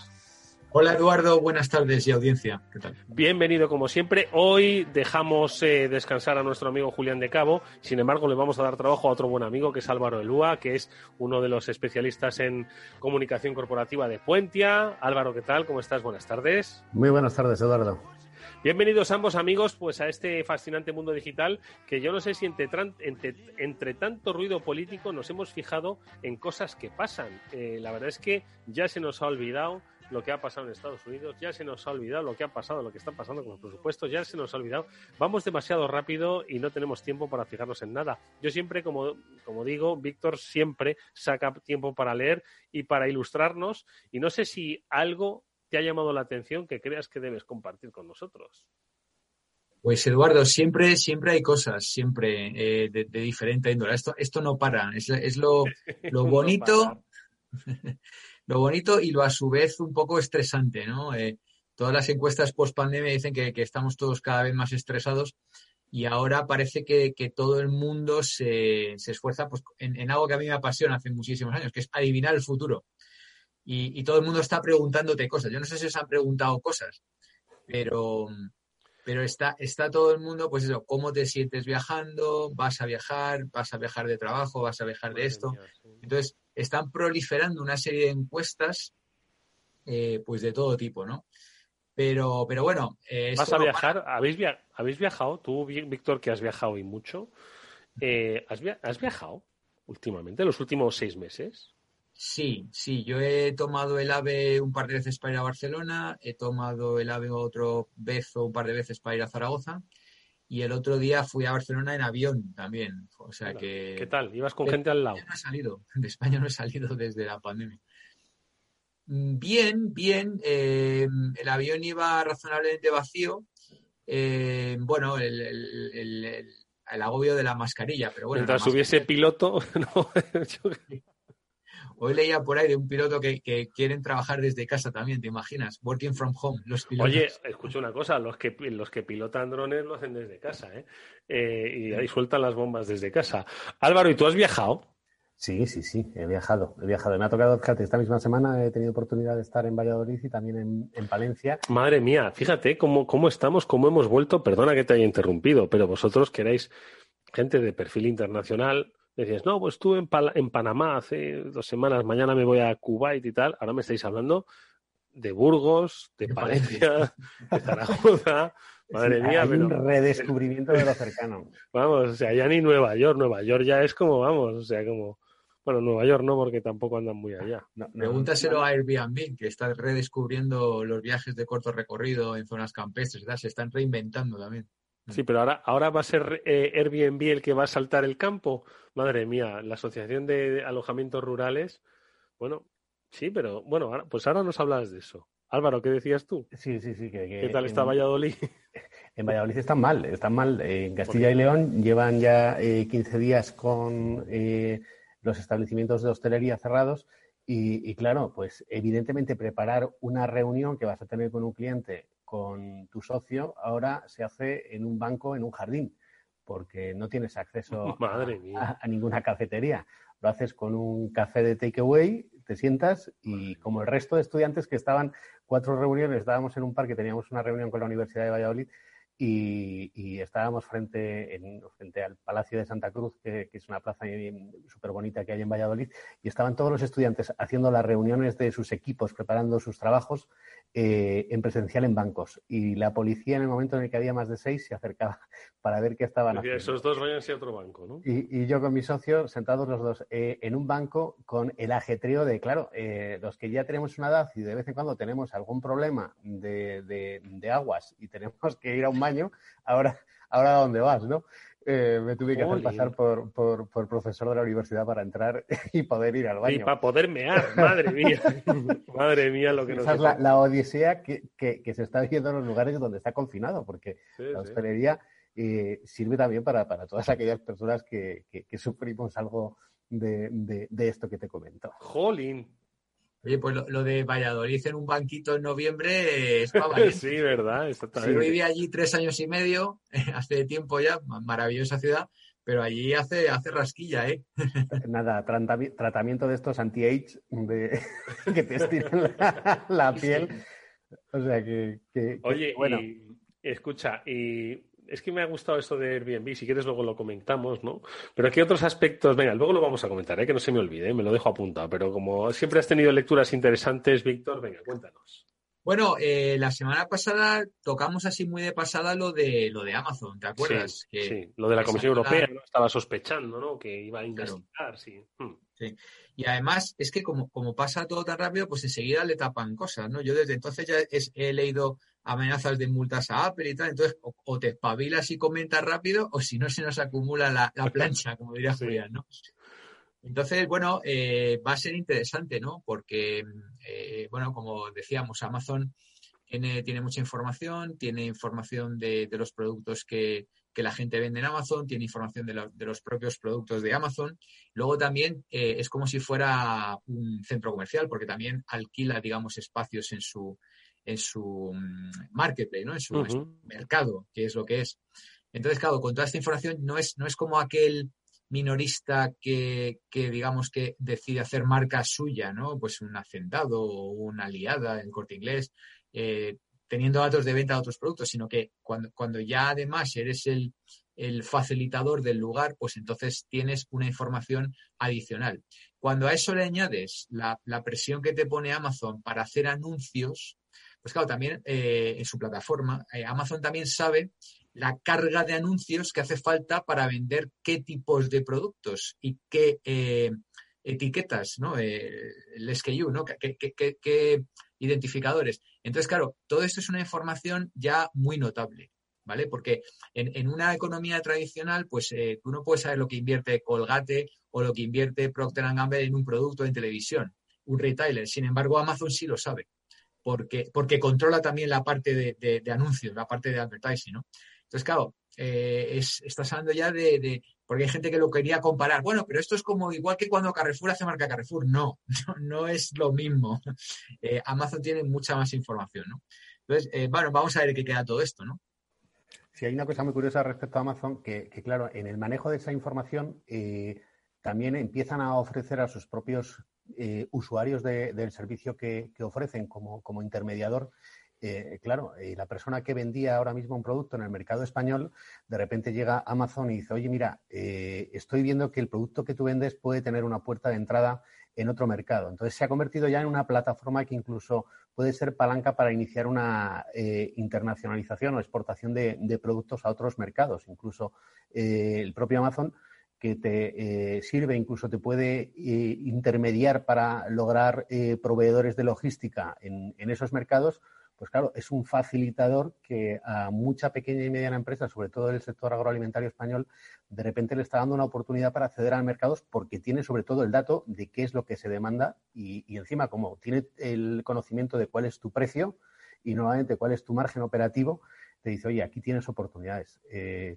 Hola Eduardo, buenas tardes y audiencia. ¿Qué tal? Bienvenido como siempre. Hoy dejamos eh, descansar a nuestro amigo Julián de Cabo. Sin embargo, le vamos a dar trabajo a otro buen amigo que es Álvaro Elúa, que es uno de los especialistas en comunicación corporativa de Puentia. Álvaro, ¿qué tal? ¿Cómo estás? Buenas tardes. Muy buenas tardes, Eduardo. Bienvenidos ambos amigos pues a este fascinante mundo digital que yo no sé si entre, entre, tanto ruido político nos hemos fijado en cosas que pasan. Eh, la verdad es que ya se nos ha olvidado lo que ha pasado en Estados Unidos, ya se nos ha olvidado lo que ha pasado, lo que está pasando con los presupuestos, ya se nos ha olvidado. Vamos demasiado rápido y no tenemos tiempo para fijarnos en nada. Yo siempre, como, como digo, Víctor siempre saca tiempo para leer y para ilustrarnos y no sé si algo te ha llamado la atención que creas que debes compartir con nosotros. Pues Eduardo, siempre, siempre hay cosas, siempre eh, de, diferente índole. Esto, esto no para, es, es lo, *laughs* lo bonito. *laughs* lo bonito y lo a su vez un poco estresante, ¿no? Eh, todas las encuestas post pandemia dicen que, estamos todos cada vez más estresados y ahora parece que, todo el mundo se, esfuerza pues, en, algo que a mí me apasiona hace muchísimos años, que es adivinar el futuro. Y, todo el mundo está preguntándote cosas. Yo no sé si os han preguntado cosas, pero, pero está, está todo el mundo, pues eso, ¿cómo te sientes viajando? ¿Vas a viajar? ¿Vas a viajar de trabajo? ¿Vas a viajar de esto? Entonces, están proliferando una serie de encuestas, eh, pues de todo tipo, ¿no? Pero, pero bueno. Eh, ¿Vas a viajar? ¿Habéis, ¿Habéis viajado? Tú, Víctor, que has viajado y mucho. Eh, ¿has, ¿Has viajado últimamente, los últimos seis meses? Sí, sí, yo he tomado el AVE un par de veces para ir a Barcelona, he tomado el AVE otro vez o un par de veces para ir a Zaragoza y el otro día fui a Barcelona en avión también. O sea que. ¿Qué tal? ¿Ibas con gente al lado? No he salido, de España no he salido desde la pandemia. Mm, bien, bien. Eh, el avión iba razonablemente vacío. Eh, bueno, el, el, agobio de la mascarilla, pero bueno. Mientras hubiese piloto, *laughs* no, *laughs* Hoy leía por ahí de un piloto que, quieren trabajar desde casa también, ¿te imaginas? Working from home, los pilotos. Oye, escucha una cosa, los que, los que pilotan drones lo hacen desde casa, ¿eh? ¿eh? y ahí sueltan las bombas desde casa. Álvaro, ¿y tú has viajado? Sí, sí, sí, he viajado. He viajado. Me ha tocado, fíjate, esta misma semana he tenido oportunidad de estar en Valladolid y también en, en Palencia. Madre mía, fíjate cómo, cómo estamos, cómo hemos vuelto. Perdona que te haya interrumpido, pero vosotros queréis gente de perfil internacional, decías, no, pues estuve en, en Panamá hace dos semanas, mañana me voy a Kuwait y tal. Ahora me estáis hablando de Burgos, de, Palencia, de *laughs* Zaragoza. Madre mía, hay un redescubrimiento de lo cercano. *laughs* Vamos, o sea, ya ni Nueva York, Nueva York ya es como, vamos, o sea, como. Bueno, Nueva York no, porque tampoco andan muy allá. Pregúntaselo a Airbnb, que está redescubriendo los viajes de corto recorrido en zonas campestres, ¿verdad? se están reinventando también. Sí, pero ahora, ahora va a ser eh, Airbnb el que va a saltar el campo. Madre mía, la Asociación de Alojamientos Rurales. Bueno, sí, pero bueno, pues ahora nos hablas de eso. Álvaro, ¿qué decías tú? Sí, sí, sí. ¿Qué tal está Valladolid? *laughs* En Valladolid están mal, están mal. En Castilla y León llevan ya 15 eh, días con eh, los establecimientos de hostelería cerrados y, claro, pues evidentemente preparar una reunión que vas a tener con un cliente, con tu socio, ahora se hace en un banco, en un jardín, porque no tienes acceso *laughs* a, ninguna cafetería. Lo haces con un café de takeaway, te sientas y como el resto de estudiantes que estaban cuatro reuniones, estábamos en un parque, teníamos una reunión con la Universidad de Valladolid y, estábamos frente, en, frente al Palacio de Santa Cruz, que, es una plaza súper bonita que hay en Valladolid, y estaban todos los estudiantes haciendo las reuniones de sus equipos, preparando sus trabajos eh, en presencial en bancos. Y la policía, en el momento en el que había más de seis, se acercaba *laughs* para ver qué estaban haciendo. Esos dos vayan a otro banco, ¿no? Y, yo con mi socio, sentados los dos eh, en un banco, con el ajetreo de, claro, eh, los que ya tenemos una edad y de vez en cuando tenemos algún problema de, de aguas y tenemos que ir a un banco, ahora, ahora a dónde vas, ¿no? Eh, me tuve que hacer pasar por, por, profesor de la universidad para entrar *laughs* y poder ir al baño. Y para poder mear, madre mía. *laughs* madre mía lo que nos Esa es la, odisea que, que, se está viendo en los lugares donde está confinado, porque la hostelería eh, sirve también para, para, todas aquellas personas que, que sufrimos algo de, de, de, esto que te comento. Jolín, Oye, pues lo, de Valladolid en un banquito en noviembre es *laughs* sí, verdad, exactamente. Yo viví allí tres años y medio, *laughs* hace tiempo ya, maravillosa ciudad, pero allí hace, hace rasquilla, ¿eh? *laughs* Nada, tratamiento de estos anti-age que te estiran la, piel. O sea que. Oye, bueno. escucha, y es que me ha gustado esto de Airbnb, si quieres luego lo comentamos, ¿no? Pero aquí otros aspectos, venga, luego lo vamos a comentar, ¿eh? que no se me olvide, ¿eh? me lo dejo apuntado, pero como siempre has tenido lecturas interesantes, Víctor, venga, cuéntanos. Bueno, eh, la semana pasada tocamos así muy de pasada lo de lo de Amazon, ¿te acuerdas? Sí, sí. lo de la Comisión Europea, ¿no? Estaba sospechando, ¿no? Que iba a investigar, sí. Hmm. sí. Y además es que como, como pasa todo tan rápido, pues enseguida le tapan cosas, ¿no? Yo desde entonces ya he leído amenazas de multas a Apple y tal. Entonces, o, te espabilas y comentas rápido, o si no, se nos acumula la, *laughs* plancha, como diría Julián, ¿no? Entonces, bueno, eh, va a ser interesante, ¿no? Porque, eh, bueno, como decíamos, Amazon tiene, tiene mucha información, tiene información de, los productos que, la gente vende en Amazon, tiene información de, de, los propios productos de Amazon. Luego también eh, es como si fuera un centro comercial, porque también alquila, digamos, espacios en su, en su mm, marketplace, ¿no? En su, mercado, que es lo que es. Entonces, claro, con toda esta información no es, no es como aquel minorista que, que, digamos que decide hacer marca suya, ¿no? Pues un hacendado o una aliada en corte inglés, eh, teniendo datos de venta de otros productos, sino que cuando, cuando ya además eres el, el facilitador del lugar, pues entonces tienes una información adicional. Cuando a eso le añades la, la presión que te pone Amazon para hacer anuncios, pues claro, también eh, en su plataforma, eh, Amazon también sabe la carga de anuncios que hace falta para vender qué tipos de productos y qué eh, etiquetas, ¿no? el SKU, ¿no? ¿Qué, identificadores. Entonces, claro, todo esto es una información ya muy notable. ¿Vale? Porque en, una economía tradicional, pues tú no puedes saber lo que invierte Colgate o lo que invierte Procter Gamble en un producto en televisión, un retailer. Sin embargo, Amazon sí lo sabe porque, porque controla también la parte de, anuncios, la parte de advertising, ¿no? Entonces, claro, eh, es, estás hablando ya de, porque hay gente que lo quería comparar. Bueno, pero esto es como igual que cuando Carrefour hace marca Carrefour. No, *laughs* no, es lo mismo. *laughs* Eh, Amazon tiene mucha más información, ¿no? Entonces, eh, bueno, vamos a ver qué queda todo esto, ¿no? Sí, hay una cosa muy curiosa respecto a Amazon, que, claro, en el manejo de esa información también empiezan a ofrecer a sus propios eh, usuarios del servicio que, ofrecen como, intermediador, eh, claro, eh, la persona que vendía ahora mismo un producto en el mercado español, de repente llega a Amazon y dice, oye, mira, estoy viendo que el producto que tú vendes puede tener una puerta de entrada en otro mercado. Entonces se ha convertido ya en una plataforma que incluso puede ser palanca para iniciar una internacionalización o exportación de, productos a otros mercados. Incluso el propio Amazon que te eh, sirve, incluso te puede eh, intermediar para lograr eh, proveedores de logística en, esos mercados, pues claro, es un facilitador que a mucha pequeña y mediana empresa, sobre todo el sector agroalimentario español, de repente le está dando una oportunidad para acceder a mercados porque tiene sobre todo el dato de qué es lo que se demanda y, encima como tiene el conocimiento de cuál es tu precio y nuevamente cuál es tu margen operativo, te dice, oye, aquí tienes oportunidades. Eh,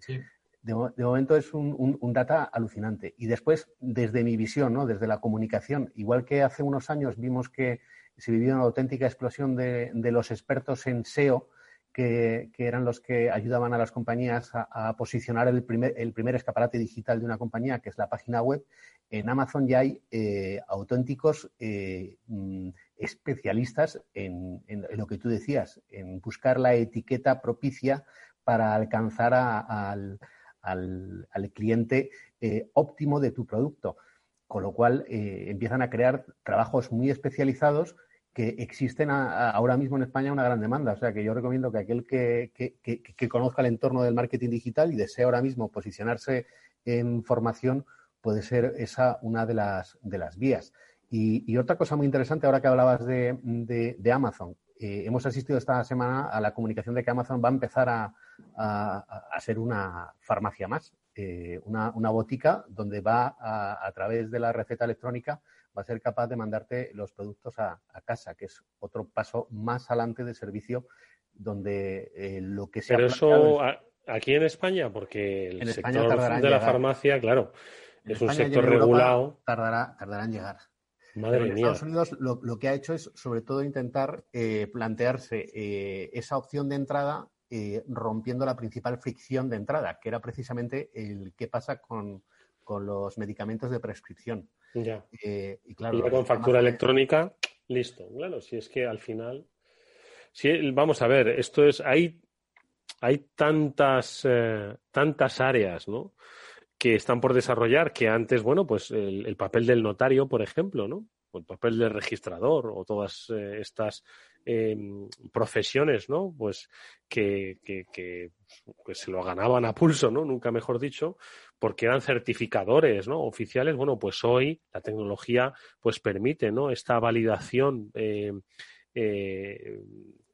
de, momento es un, data alucinante. Y después, desde mi visión, ¿no? desde la comunicación, igual que hace unos años vimos que se vivió una auténtica explosión de, los expertos en SEO, que, eran los que ayudaban a las compañías a, posicionar el primer, el primer, escaparate digital de una compañía, que es la página web. En Amazon ya hay eh, auténticos eh, mm, especialistas en, lo que tú decías, en buscar la etiqueta propicia para alcanzar al, cliente eh, óptimo de tu producto. Con lo cual eh, empiezan a crear trabajos muy especializados que existen ahora mismo en España una gran demanda. O sea que yo recomiendo que aquel que, que, conozca el entorno del marketing digital y desea ahora mismo posicionarse en formación, puede ser esa una de las, de las vías. Y, otra cosa muy interesante, ahora que hablabas de, Amazon, eh, hemos asistido esta semana a la comunicación de que Amazon va a empezar a, ser una farmacia más, eh, una, botica donde va a, través de la receta electrónica, va a ser capaz de mandarte los productos a, casa, que es otro paso más adelante de servicio donde eh, lo que se Pero eso aquí en España, porque el sector de la farmacia, claro, es un sector regulado. Tardará, tardará en llegar. Madre en Estados Unidos lo, que ha hecho es, sobre todo, intentar eh, plantearse eh, esa opción de entrada eh, rompiendo la principal fricción de entrada, que era precisamente el qué pasa con, los medicamentos de prescripción. Ya. y claro, con factura electrónica, listo. Claro, si es que al final. Sí, vamos a ver, esto es. Hay, hay tantas, tantas áreas, ¿no? que están por desarrollar, que antes, bueno, pues el, papel del notario, por ejemplo, ¿no? O el papel del registrador o todas eh, estas em, profesiones, ¿no? Pues que, pues se lo ganaban a pulso, ¿no? Nunca mejor dicho, porque eran certificadores, ¿no? Oficiales. Bueno, pues hoy la tecnología pues permite, ¿no? Esta validación eh, eh,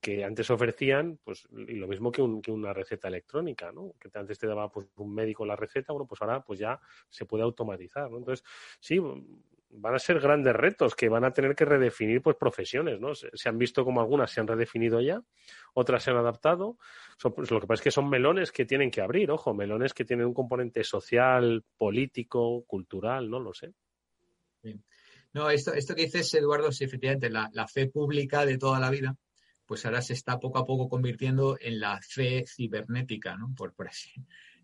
que antes ofrecían, pues lo mismo que, una receta electrónica, ¿no? Que antes te daba pues, un médico la receta, bueno, pues ahora pues ya se puede automatizar. Entonces, sí, van a ser grandes retos que van a tener que redefinir pues profesiones, ¿no? Se, han visto como algunas se han redefinido ya, otras se han adaptado. pues, lo que pasa es que son melones que tienen que abrir, ojo, melones que tienen un componente social, político, cultural, no lo sé. No, esto, esto que dices, Eduardo, sí, efectivamente, la, la fe pública de toda la vida pues ahora se está poco a poco convirtiendo en la fe cibernética, ¿no? Por, por así,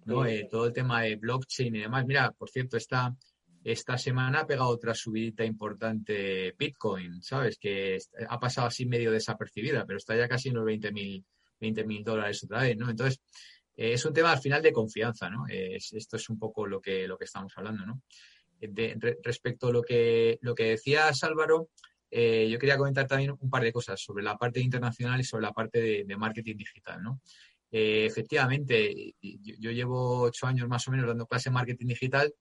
¿no? Eh, todo el tema de blockchain y demás. Mira, por cierto, esta, esta semana ha pegado otra subidita importante Bitcoin, ¿sabes? Que ha pasado así medio desapercibida, pero está ya casi en los 20 mil dólares otra vez, ¿no? Entonces, eh, es un tema al final de confianza, ¿no? esto es un poco lo que, lo que estamos hablando, ¿no? respecto a lo que, lo que decías, Álvaro, eh, yo quería comentar también un par de cosas sobre la parte internacional y sobre la parte de, marketing digital, ¿no? Eh, efectivamente, yo, llevo ocho años más o menos dando clase de marketing digital,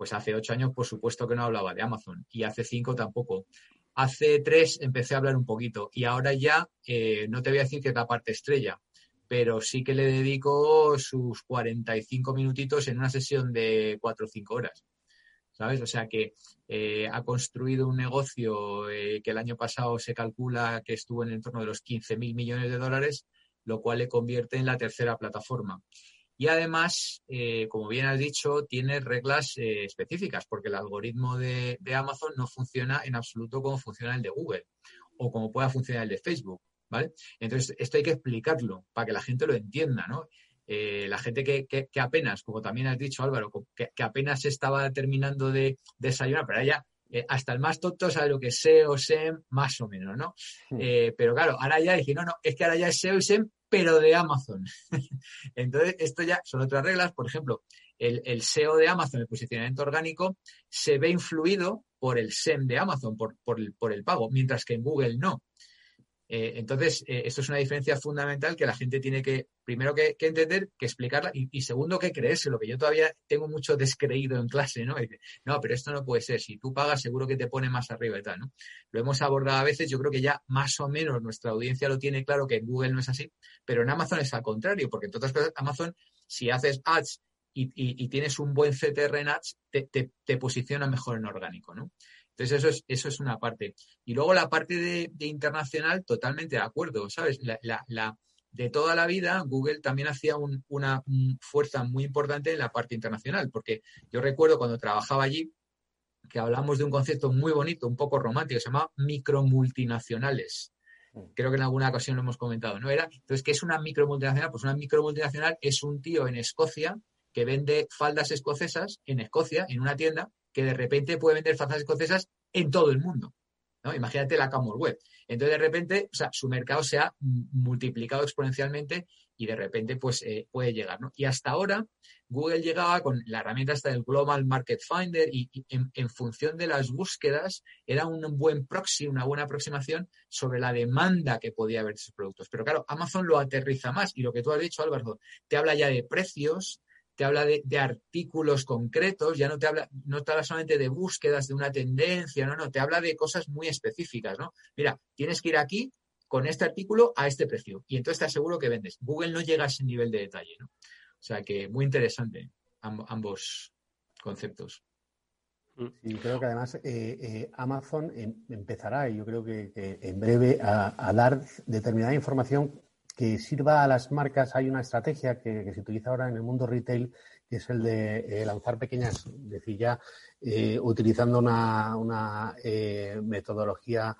pues hace ocho años por supuesto que no hablaba de Amazon y hace cinco tampoco. Hace tres empecé a hablar un poquito y ahora ya eh, no te voy a decir que es parte estrella, pero sí que le dedico sus 45 minutitos en una sesión de cuatro o cinco horas. ¿sabes? O sea que eh, ha construido un negocio eh, que el año pasado se calcula que estuvo en el entorno de los 15.000 millones de dólares, lo cual le convierte en la tercera plataforma. Y además, eh, como bien has dicho, tiene reglas específicas, porque el algoritmo de, de, Amazon no funciona en absoluto como funciona el de Google o como pueda funcionar el de Facebook, ¿vale? Entonces, esto hay que explicarlo para que la gente lo entienda, ¿no? Eh, la gente que, apenas, como también has dicho Álvaro, que, apenas estaba terminando de desayunar, pero ya eh, hasta el más tonto sabe lo que es SEO, SEM, más o menos, ¿no? Eh, pero claro, ahora ya dije, no, no, es que ahora ya es SEO y SEM, pero de Amazon. *laughs* Entonces, esto ya son otras reglas. Por ejemplo, el, SEO de Amazon, el posicionamiento orgánico, se ve influido por el SEM de Amazon, por, por, el, por el pago, mientras que en Google no. Eh, entonces, eh, esto es una diferencia fundamental que la gente tiene que, primero que, entender, que explicarla y, segundo que creerse, lo que yo todavía tengo mucho descreído en clase, ¿no? no, pero esto no puede ser, si tú pagas seguro que te pone más arriba y tal, ¿no? Lo hemos abordado a veces, yo creo que ya más o menos nuestra audiencia lo tiene claro que en Google no es así, pero en Amazon es al contrario, porque en otras cosas, Amazon, si haces ads y, tienes un buen CTR en ads, te, te posiciona mejor en orgánico, ¿no? Entonces, eso es, eso es una parte. Y luego la parte de, internacional, totalmente de acuerdo, ¿sabes? La, de toda la vida, Google también hacía una fuerza muy importante en la parte internacional, porque yo recuerdo cuando trabajaba allí que hablamos de un concepto muy bonito, un poco romántico, se llama micromultinacionales. Mm. Creo que en alguna ocasión lo hemos comentado, ¿no? Era, entonces, ¿qué es una micromultinacional? Pues una micromultinacional es un tío en Escocia que vende faldas escocesas en Escocia, en una tienda, que de repente puede vender faldas escocesas en todo el mundo. ¿no? Imagínate la Camor Web. Entonces, de repente, o sea, su mercado se ha multiplicado exponencialmente y de repente, pues, eh, puede llegar, ¿no? Y hasta ahora, Google llegaba con la herramienta hasta del Global Market Finder y, en, función de las búsquedas era un buen proxy, una buena aproximación sobre la demanda que podía haber de esos productos. Pero claro, Amazon lo aterriza más y lo que tú has dicho, Álvaro, te habla ya de precios, te habla de, artículos concretos, ya no te habla, no te habla solamente de búsquedas de una tendencia, no, no, te habla de cosas muy específicas, ¿no? Mira, tienes que ir aquí con este artículo a este precio y entonces te aseguro que vendes. Google no llega a ese nivel de detalle, ¿no? O sea que muy interesante ambos conceptos. Sí, creo que además eh, eh, Amazon em, empezará, y yo creo que, en breve, a, dar determinada información que sirva a las marcas. Hay una estrategia que, se utiliza ahora en el mundo retail, que es el de eh, lanzar pequeñas, es decir, ya eh, utilizando una, eh, metodología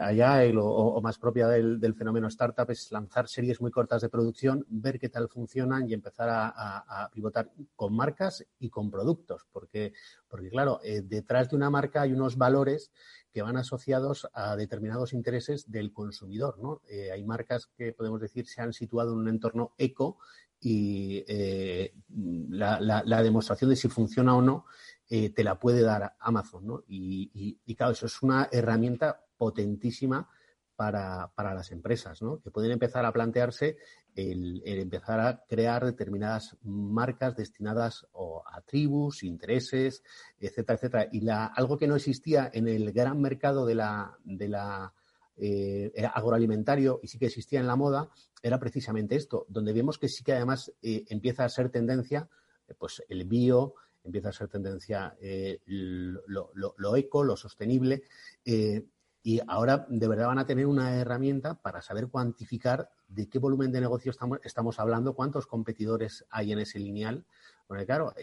allá o, más propia del, fenómeno startup, es lanzar series muy cortas de producción, ver qué tal funcionan y empezar a, pivotar con marcas y con productos, porque, porque claro, detrás de una marca hay unos valores que van asociados a determinados intereses del consumidor. ¿no? Eh, hay marcas que podemos decir se han situado en un entorno eco y eh, la, demostración de si funciona o no eh, te la puede dar Amazon. ¿no? Y, y, claro, eso es una herramienta potentísima para, para, las empresas, ¿no? que pueden empezar a plantearse el, empezar a crear determinadas marcas destinadas a tribus, intereses, etcétera, etcétera. Y la, algo que no existía en el gran mercado de la, eh, agroalimentario y sí que existía en la moda era precisamente esto, donde vemos que sí que además eh, empieza a ser tendencia, eh, pues el bio, empieza a ser tendencia lo, eco, lo sostenible. Y ahora de verdad van a tener una herramienta para saber cuantificar de qué volumen de negocio estamos, hablando, cuántos competidores hay en ese lineal. Porque claro,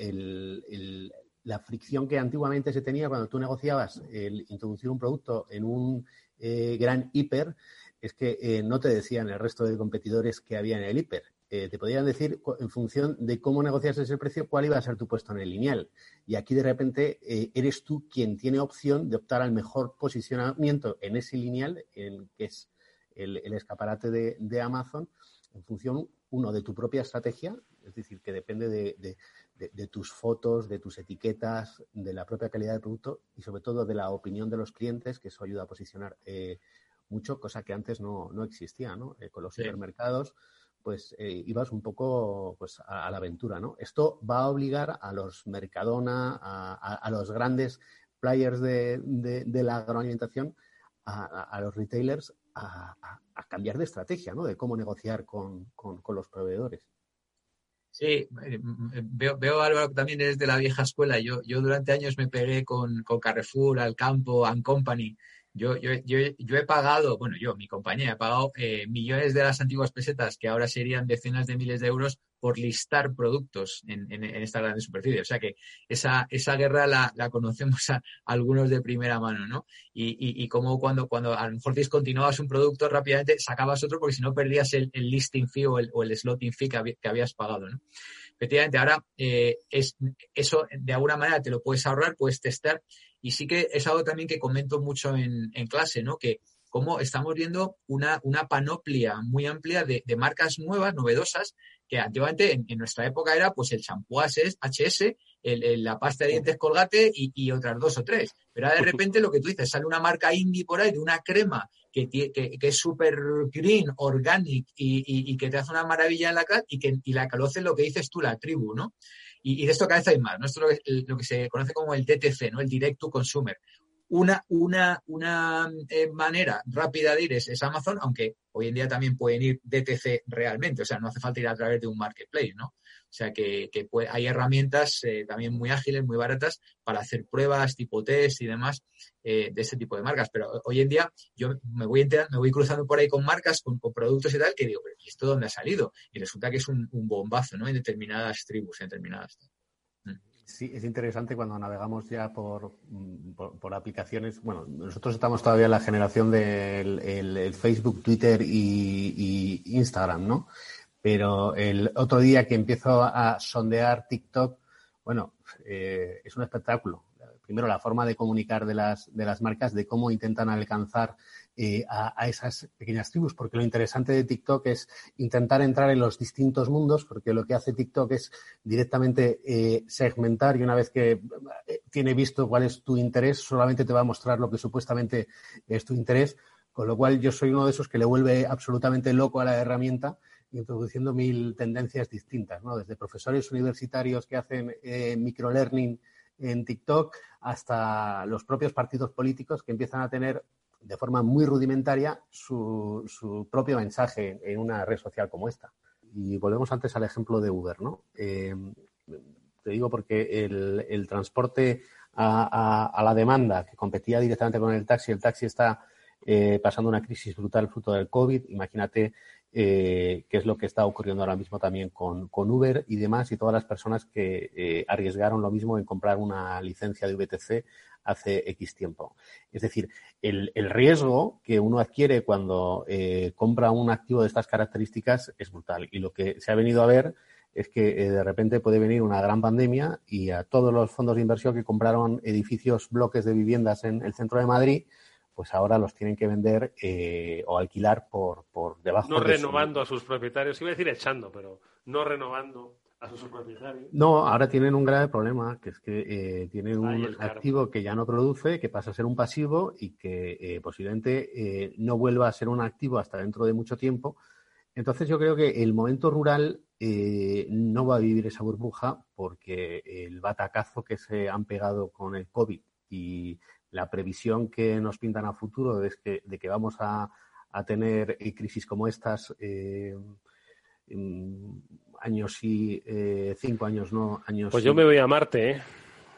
la fricción que antiguamente se tenía cuando tú negociabas el introducir un producto en un eh, gran hiper es que eh, no te decían el resto de competidores que había en el hiper. Eh, te podían decir en función de cómo negocias ese precio cuál iba a ser tu puesto en el lineal. Y aquí de repente eh, eres tú quien tiene opción de optar al mejor posicionamiento en ese lineal, en, que es el, escaparate de, Amazon, en función, uno, de tu propia estrategia, es decir, que depende de, tus fotos, de tus etiquetas, de la propia calidad del producto y sobre todo de la opinión de los clientes, que eso ayuda a posicionar eh, mucho, cosa que antes no, existía, ¿no? con los supermercados pues eh, ibas un poco pues, a, la aventura, ¿no? Esto va a obligar a los Mercadona, a, los grandes players de, la agroalimentación, a, los retailers, a, cambiar de estrategia, ¿no? De cómo negociar con, los proveedores. Sí, eh, veo, veo algo también es de la vieja escuela. Yo, yo durante años me pegué con, con Carrefour, Alcampo, and Company yo, yo, yo, yo, he pagado, bueno, yo, mi compañía, he pagado eh, millones de las antiguas pesetas, que ahora serían decenas de miles de euros, por listar productos en, en, esta gran superficie. O sea que esa, esa guerra la, la conocemos algunos de primera mano, ¿no? Y, y, como cuando, cuando a lo mejor discontinuabas un producto rápidamente, sacabas otro porque si no perdías el, listing fee o el, o slotting fee que, que habías pagado, ¿no? Efectivamente, ahora eh, es, eso de alguna manera te lo puedes ahorrar, puedes testar y sí que es algo también que comento mucho en, clase, ¿no? Que como estamos viendo una, una panoplia muy amplia de, marcas nuevas, novedosas, que antiguamente en, nuestra época era pues el champú HS, el, la pasta de dientes Colgate y, otras dos o tres. Pero ahora de repente lo que tú dices, sale una marca indie por ahí de una crema que, que, es súper green, organic y, y, que te hace una maravilla en la cara y que y la conoce lo que dices tú, la tribu, ¿no? Y, de esto cada vez hay más, ¿no? Esto es lo que, lo que se conoce como el DTC, ¿no? El Direct to Consumer una, una, una eh, manera rápida de ir es, Amazon, aunque hoy en día también pueden ir DTC realmente, o sea, no hace falta ir a través de un marketplace, ¿no? O sea, que, hay herramientas eh, también muy ágiles, muy baratas para hacer pruebas tipo test y demás eh, de este tipo de marcas. Pero hoy en día yo me voy, me voy cruzando por ahí con marcas, con, productos y tal, que digo, ¿y esto dónde ha salido? Y resulta que es un, un bombazo, ¿no? En determinadas tribus, en determinadas. Sí, es interesante cuando navegamos ya por, mm, por, aplicaciones. Bueno, nosotros estamos todavía en la generación del el, Facebook, Twitter y, Instagram, ¿no? Pero el otro día que empiezo a sondear TikTok, bueno, eh, es un espectáculo. Primero, la forma de comunicar de las, de las marcas, de cómo intentan alcanzar eh, a, esas pequeñas tribus, porque lo interesante de TikTok es intentar entrar en los distintos mundos, porque lo que hace TikTok es directamente eh, segmentar y una vez que eh, tiene visto cuál es tu interés, solamente te va a mostrar lo que supuestamente es tu interés, con lo cual yo soy uno de esos que le vuelve absolutamente loco a la herramienta introduciendo mil tendencias distintas, ¿no? Desde profesores universitarios que hacen microlearning en TikTok hasta los propios partidos políticos que empiezan a tener de forma muy rudimentaria su, su, propio mensaje en una red social como esta. Y volvemos antes al ejemplo de Uber, ¿no? Eh, te digo porque el, transporte a, la demanda que competía directamente con el taxi, el taxi está eh, pasando una crisis brutal fruto del COVID. Imagínate eh, qué es lo que está ocurriendo ahora mismo también con, Uber y demás, y todas las personas que arriesgaron lo mismo en comprar una licencia de VTC hace X tiempo. Es decir, el, riesgo que uno adquiere cuando eh, compra un activo de estas características es brutal. Y lo que se ha venido a ver es que de repente puede venir una gran pandemia y a todos los fondos de inversión que compraron edificios, bloques de viviendas en el centro de Madrid, pues ahora los tienen que vender eh, o alquilar por, por debajo no renovando a sus propietarios, iba a decir echando, pero no renovando a sus propietarios. No, ahora tienen un grave problema, que es que eh, tienen un activo que ya no produce, que pasa a ser un pasivo y que eh, posiblemente no vuelva a ser un activo hasta dentro de mucho tiempo. Entonces yo creo que el momento rural no va a vivir esa burbuja porque el batacazo que se han pegado con el COVID y la previsión que nos pintan a futuro es que, de que vamos a, tener eh, crisis como estas eh, años y eh, cinco años no años pues yo me voy a Marte ¿eh?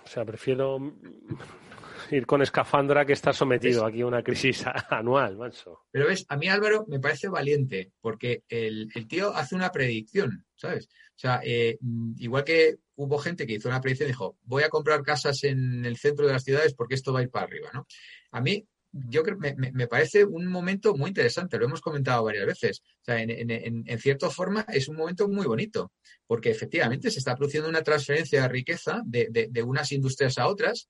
o sea prefiero *laughs* ir con escafandra que estar sometido aquí a una crisis *laughs* anual manso pero ves a mí Álvaro me parece valiente porque el, el tío hace una predicción sabes o sea, eh, igual que hubo gente que hizo una predicción y dijo, voy a comprar casas en el centro de las ciudades porque esto va a ir para arriba, ¿no? A mí, yo creo me, me parece un momento muy interesante, lo hemos comentado varias veces. O sea, en, en, cierta forma es un momento muy bonito, porque efectivamente se está produciendo una transferencia de riqueza de, de, de unas industrias a otras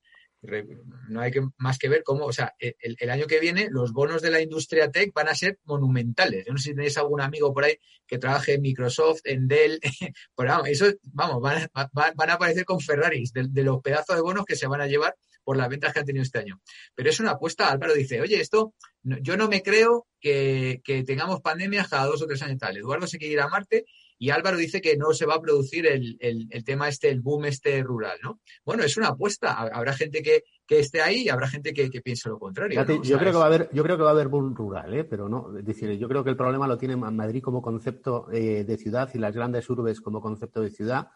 no hay que, más que ver cómo, o sea, el, año que viene los bonos de la industria tech van a ser monumentales. Yo no sé si tenéis algún amigo por ahí que trabaje en Microsoft, en Dell, *laughs* pero vamos, eso, vamos, van, a aparecer con Ferraris de, los pedazos de bonos que se van a llevar por las ventas que han tenido este año. Pero es una apuesta, Álvaro dice, oye, esto, yo no me creo que, que tengamos pandemias cada dos o tres años tal. Eduardo se quiere ir a Marte y Álvaro dice que no se va a producir el, el, tema este, el boom este rural, ¿no? Bueno, es una apuesta. Habrá gente que, que esté ahí y habrá gente que, que piense lo contrario. yo, creo que va a haber, yo creo que va a haber boom rural, ¿eh? pero no. Es decir, yo creo que el problema lo tiene Madrid como concepto eh, de ciudad y las grandes urbes como concepto de ciudad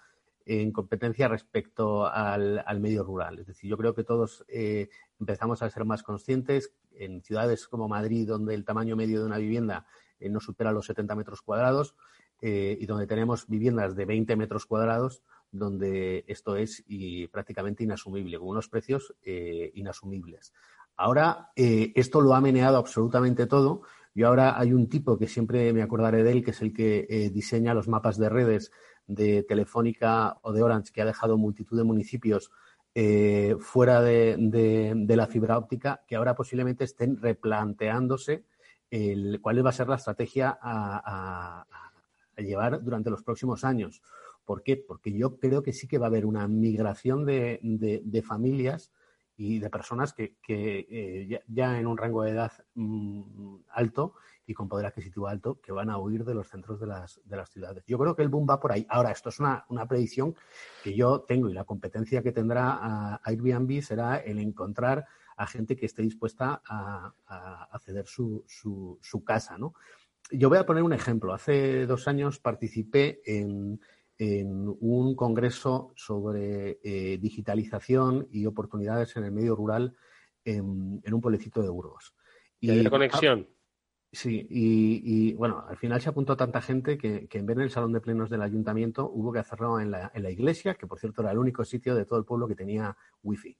en competencia respecto al, al medio rural. Es decir, yo creo que todos eh, empezamos a ser más conscientes en ciudades como Madrid, donde el tamaño medio de una vivienda eh, no supera los 70 metros cuadrados, eh, y donde tenemos viviendas de 20 metros cuadrados, donde esto es y prácticamente inasumible, con unos precios inasumibles. Ahora, esto lo ha meneado absolutamente todo. Y ahora hay un tipo que siempre me acordaré de él, que es el que diseña los mapas de redes de Telefónica o de Orange, que ha dejado multitud de municipios fuera de, la fibra óptica, que ahora posiblemente estén replanteándose el, cuál va a ser la estrategia a llevar durante los próximos años. ¿Por qué? Porque yo creo que sí que va a haber una migración de, familias y de personas que, que ya, en un rango de edad mm, alto y con poder adquisitivo alto que van a huir de los centros de las, de las ciudades. Yo creo que el boom va por ahí. Ahora, esto es una, una predicción que yo tengo y la competencia que tendrá a Airbnb será el encontrar a gente que esté dispuesta a, a, ceder su, su, su, casa. ¿no? Yo voy a poner un ejemplo. Hace dos años participé en, en un congreso sobre eh, digitalización y oportunidades en el medio rural en, en un pueblecito de Burgos. Y, la conexión. Sí, y, bueno, al final se apuntó tanta gente que, en vez del salón de plenos del ayuntamiento hubo que hacerlo en la, en la, iglesia, que por cierto era el único sitio de todo el pueblo que tenía wifi.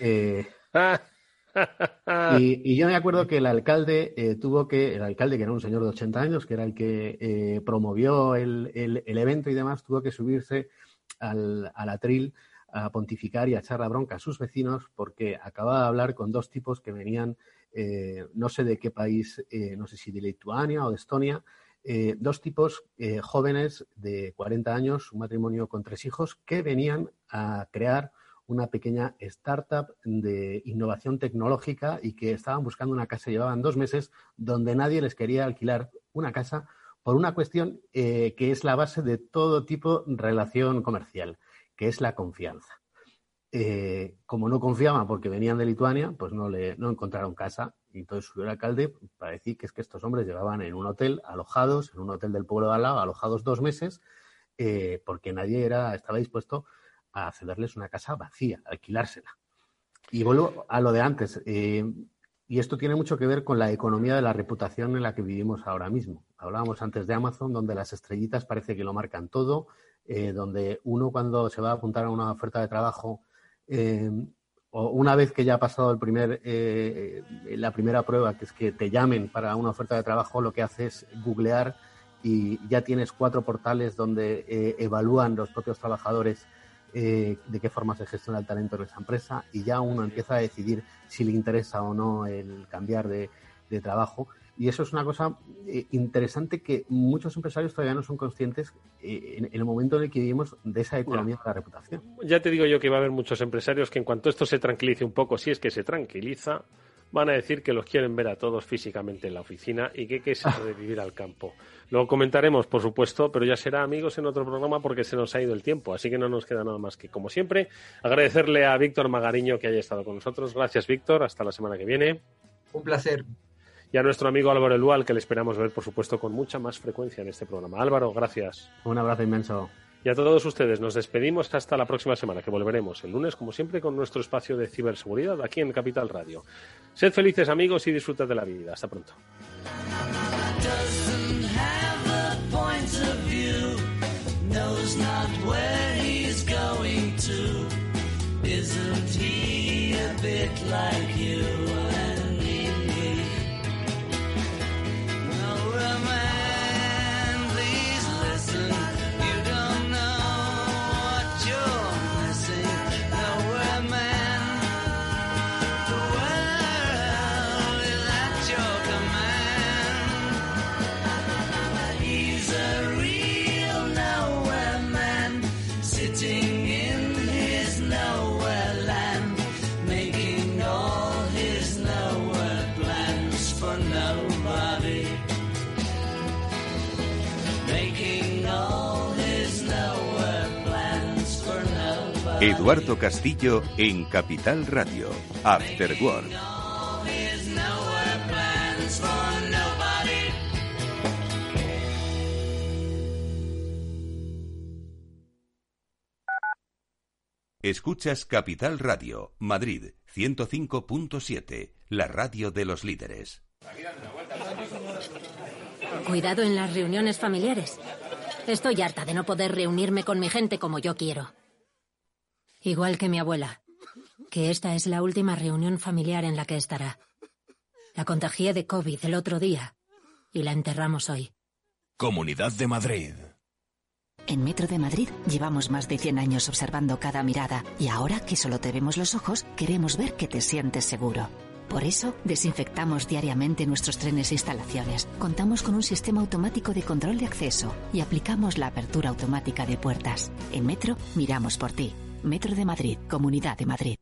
Eh, *laughs* y, yo me acuerdo que el alcalde eh, tuvo que, el alcalde que era un señor de 80 años, que era el que eh, promovió el, el, evento y demás, tuvo que subirse al, al atril a pontificar y a echar la bronca a sus vecinos porque acababa de hablar con dos tipos que venían eh, no sé de qué país, eh, no sé si de Lituania o de Estonia, eh, dos tipos jóvenes de 40 años, un matrimonio con tres hijos, que venían a crear una pequeña startup de innovación tecnológica y que estaban buscando una casa, llevaban dos meses, donde nadie les quería alquilar una casa por una cuestión que es la base de todo tipo de relación comercial, que es la confianza. Eh, como no confiaban porque venían de Lituania, pues no, le, no encontraron casa. Y entonces subió el alcalde para decir que es que estos hombres llevaban en un hotel alojados, en un hotel del pueblo de al alojados dos meses, eh, porque nadie era, estaba dispuesto a cederles una casa vacía, alquilársela. Y vuelvo a lo de antes. Eh, y esto tiene mucho que ver con la economía de la reputación en la que vivimos ahora mismo. Hablábamos antes de Amazon, donde las estrellitas parece que lo marcan todo, donde uno cuando se va a apuntar a una oferta de trabajo eh, o una vez que ya ha pasado el primer, eh, la primera prueba, que es que te llamen para una oferta de trabajo, lo que haces es googlear y ya tienes cuatro portales donde eh, evalúan los propios trabajadores de qué forma se gestiona el talento en esa empresa y ya uno empieza a decidir si le interesa o no el cambiar de trabajo. Y eso es una cosa eh, interesante que muchos empresarios todavía no son conscientes eh, en, el momento en el que vivimos de esa economía de la reputación. Ya te digo yo que va a haber muchos empresarios que en cuanto esto se tranquilice un poco, si es que se tranquiliza, van a decir que los quieren ver a todos físicamente en la oficina y que qué es eso de vivir al campo. Lo comentaremos, por supuesto, pero ya será amigos en otro programa porque se nos ha ido el tiempo, así que no nos queda nada más que, como siempre, agradecerle a Víctor Magariño que haya estado con nosotros. Gracias, Víctor. Hasta la semana que viene. Un placer y a nuestro amigo Álvaro Elual, que le esperamos ver, por supuesto, con mucha más frecuencia en este programa. Álvaro, gracias. Un abrazo inmenso. Y a todos ustedes, nos despedimos hasta la próxima semana, que volveremos el lunes, como siempre, con nuestro espacio de ciberseguridad aquí en Capital Radio. Sed felices, amigos, y disfrutad de la vida. Hasta pronto. man. Eduardo Castillo en Capital Radio, After Work. Escuchas Capital Radio, Madrid 105.7, la radio de los líderes. Cuidado en las reuniones familiares. Estoy harta de no poder reunirme con mi gente como yo quiero. Igual que mi abuela, que esta es la última reunión familiar en la que estará. La contagié de COVID el otro día y la enterramos hoy. Comunidad de Madrid. En Metro de Madrid llevamos más de 100 años observando cada mirada y ahora que solo te vemos los ojos, queremos ver que te sientes seguro. Por eso, desinfectamos diariamente nuestros trenes e instalaciones. Contamos con un sistema automático de control de acceso y aplicamos la apertura automática de puertas. En Metro, miramos por ti. Metro de Madrid, Comunidad de Madrid.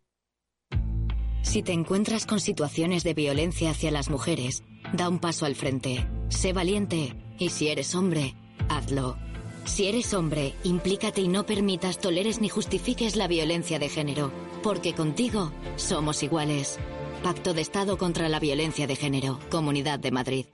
Si te encuentras con situaciones de violencia hacia las mujeres, da un paso al frente. Sé valiente. Y si eres hombre, hazlo. Si eres hombre, implícate y no permitas, toleres ni justifiques la violencia de género. Porque contigo somos iguales. Pacto de Estado contra la Violencia de Género. Comunidad de Madrid.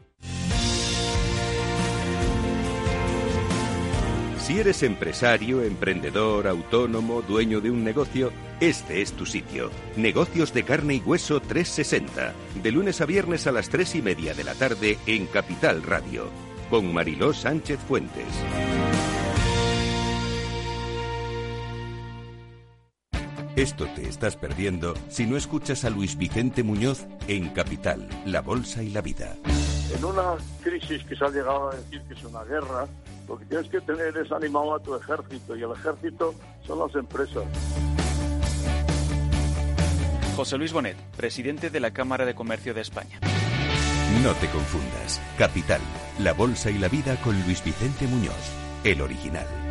Si eres empresario, emprendedor, autónomo, dueño de un negocio, este es tu sitio. Negocios de carne y hueso 360. De lunes a viernes a las 3 y media de la tarde en Capital Radio. Con Mariló Sánchez Fuentes. Esto te estás perdiendo si no escuchas a Luis Vicente Muñoz en Capital, La Bolsa y la Vida. En una crisis que se ha llegado a decir que es una guerra, lo que tienes que tener es animado a tu ejército y el ejército son las empresas. José Luis Bonet, presidente de la Cámara de Comercio de España. No te confundas. Capital, La Bolsa y la Vida con Luis Vicente Muñoz, el original.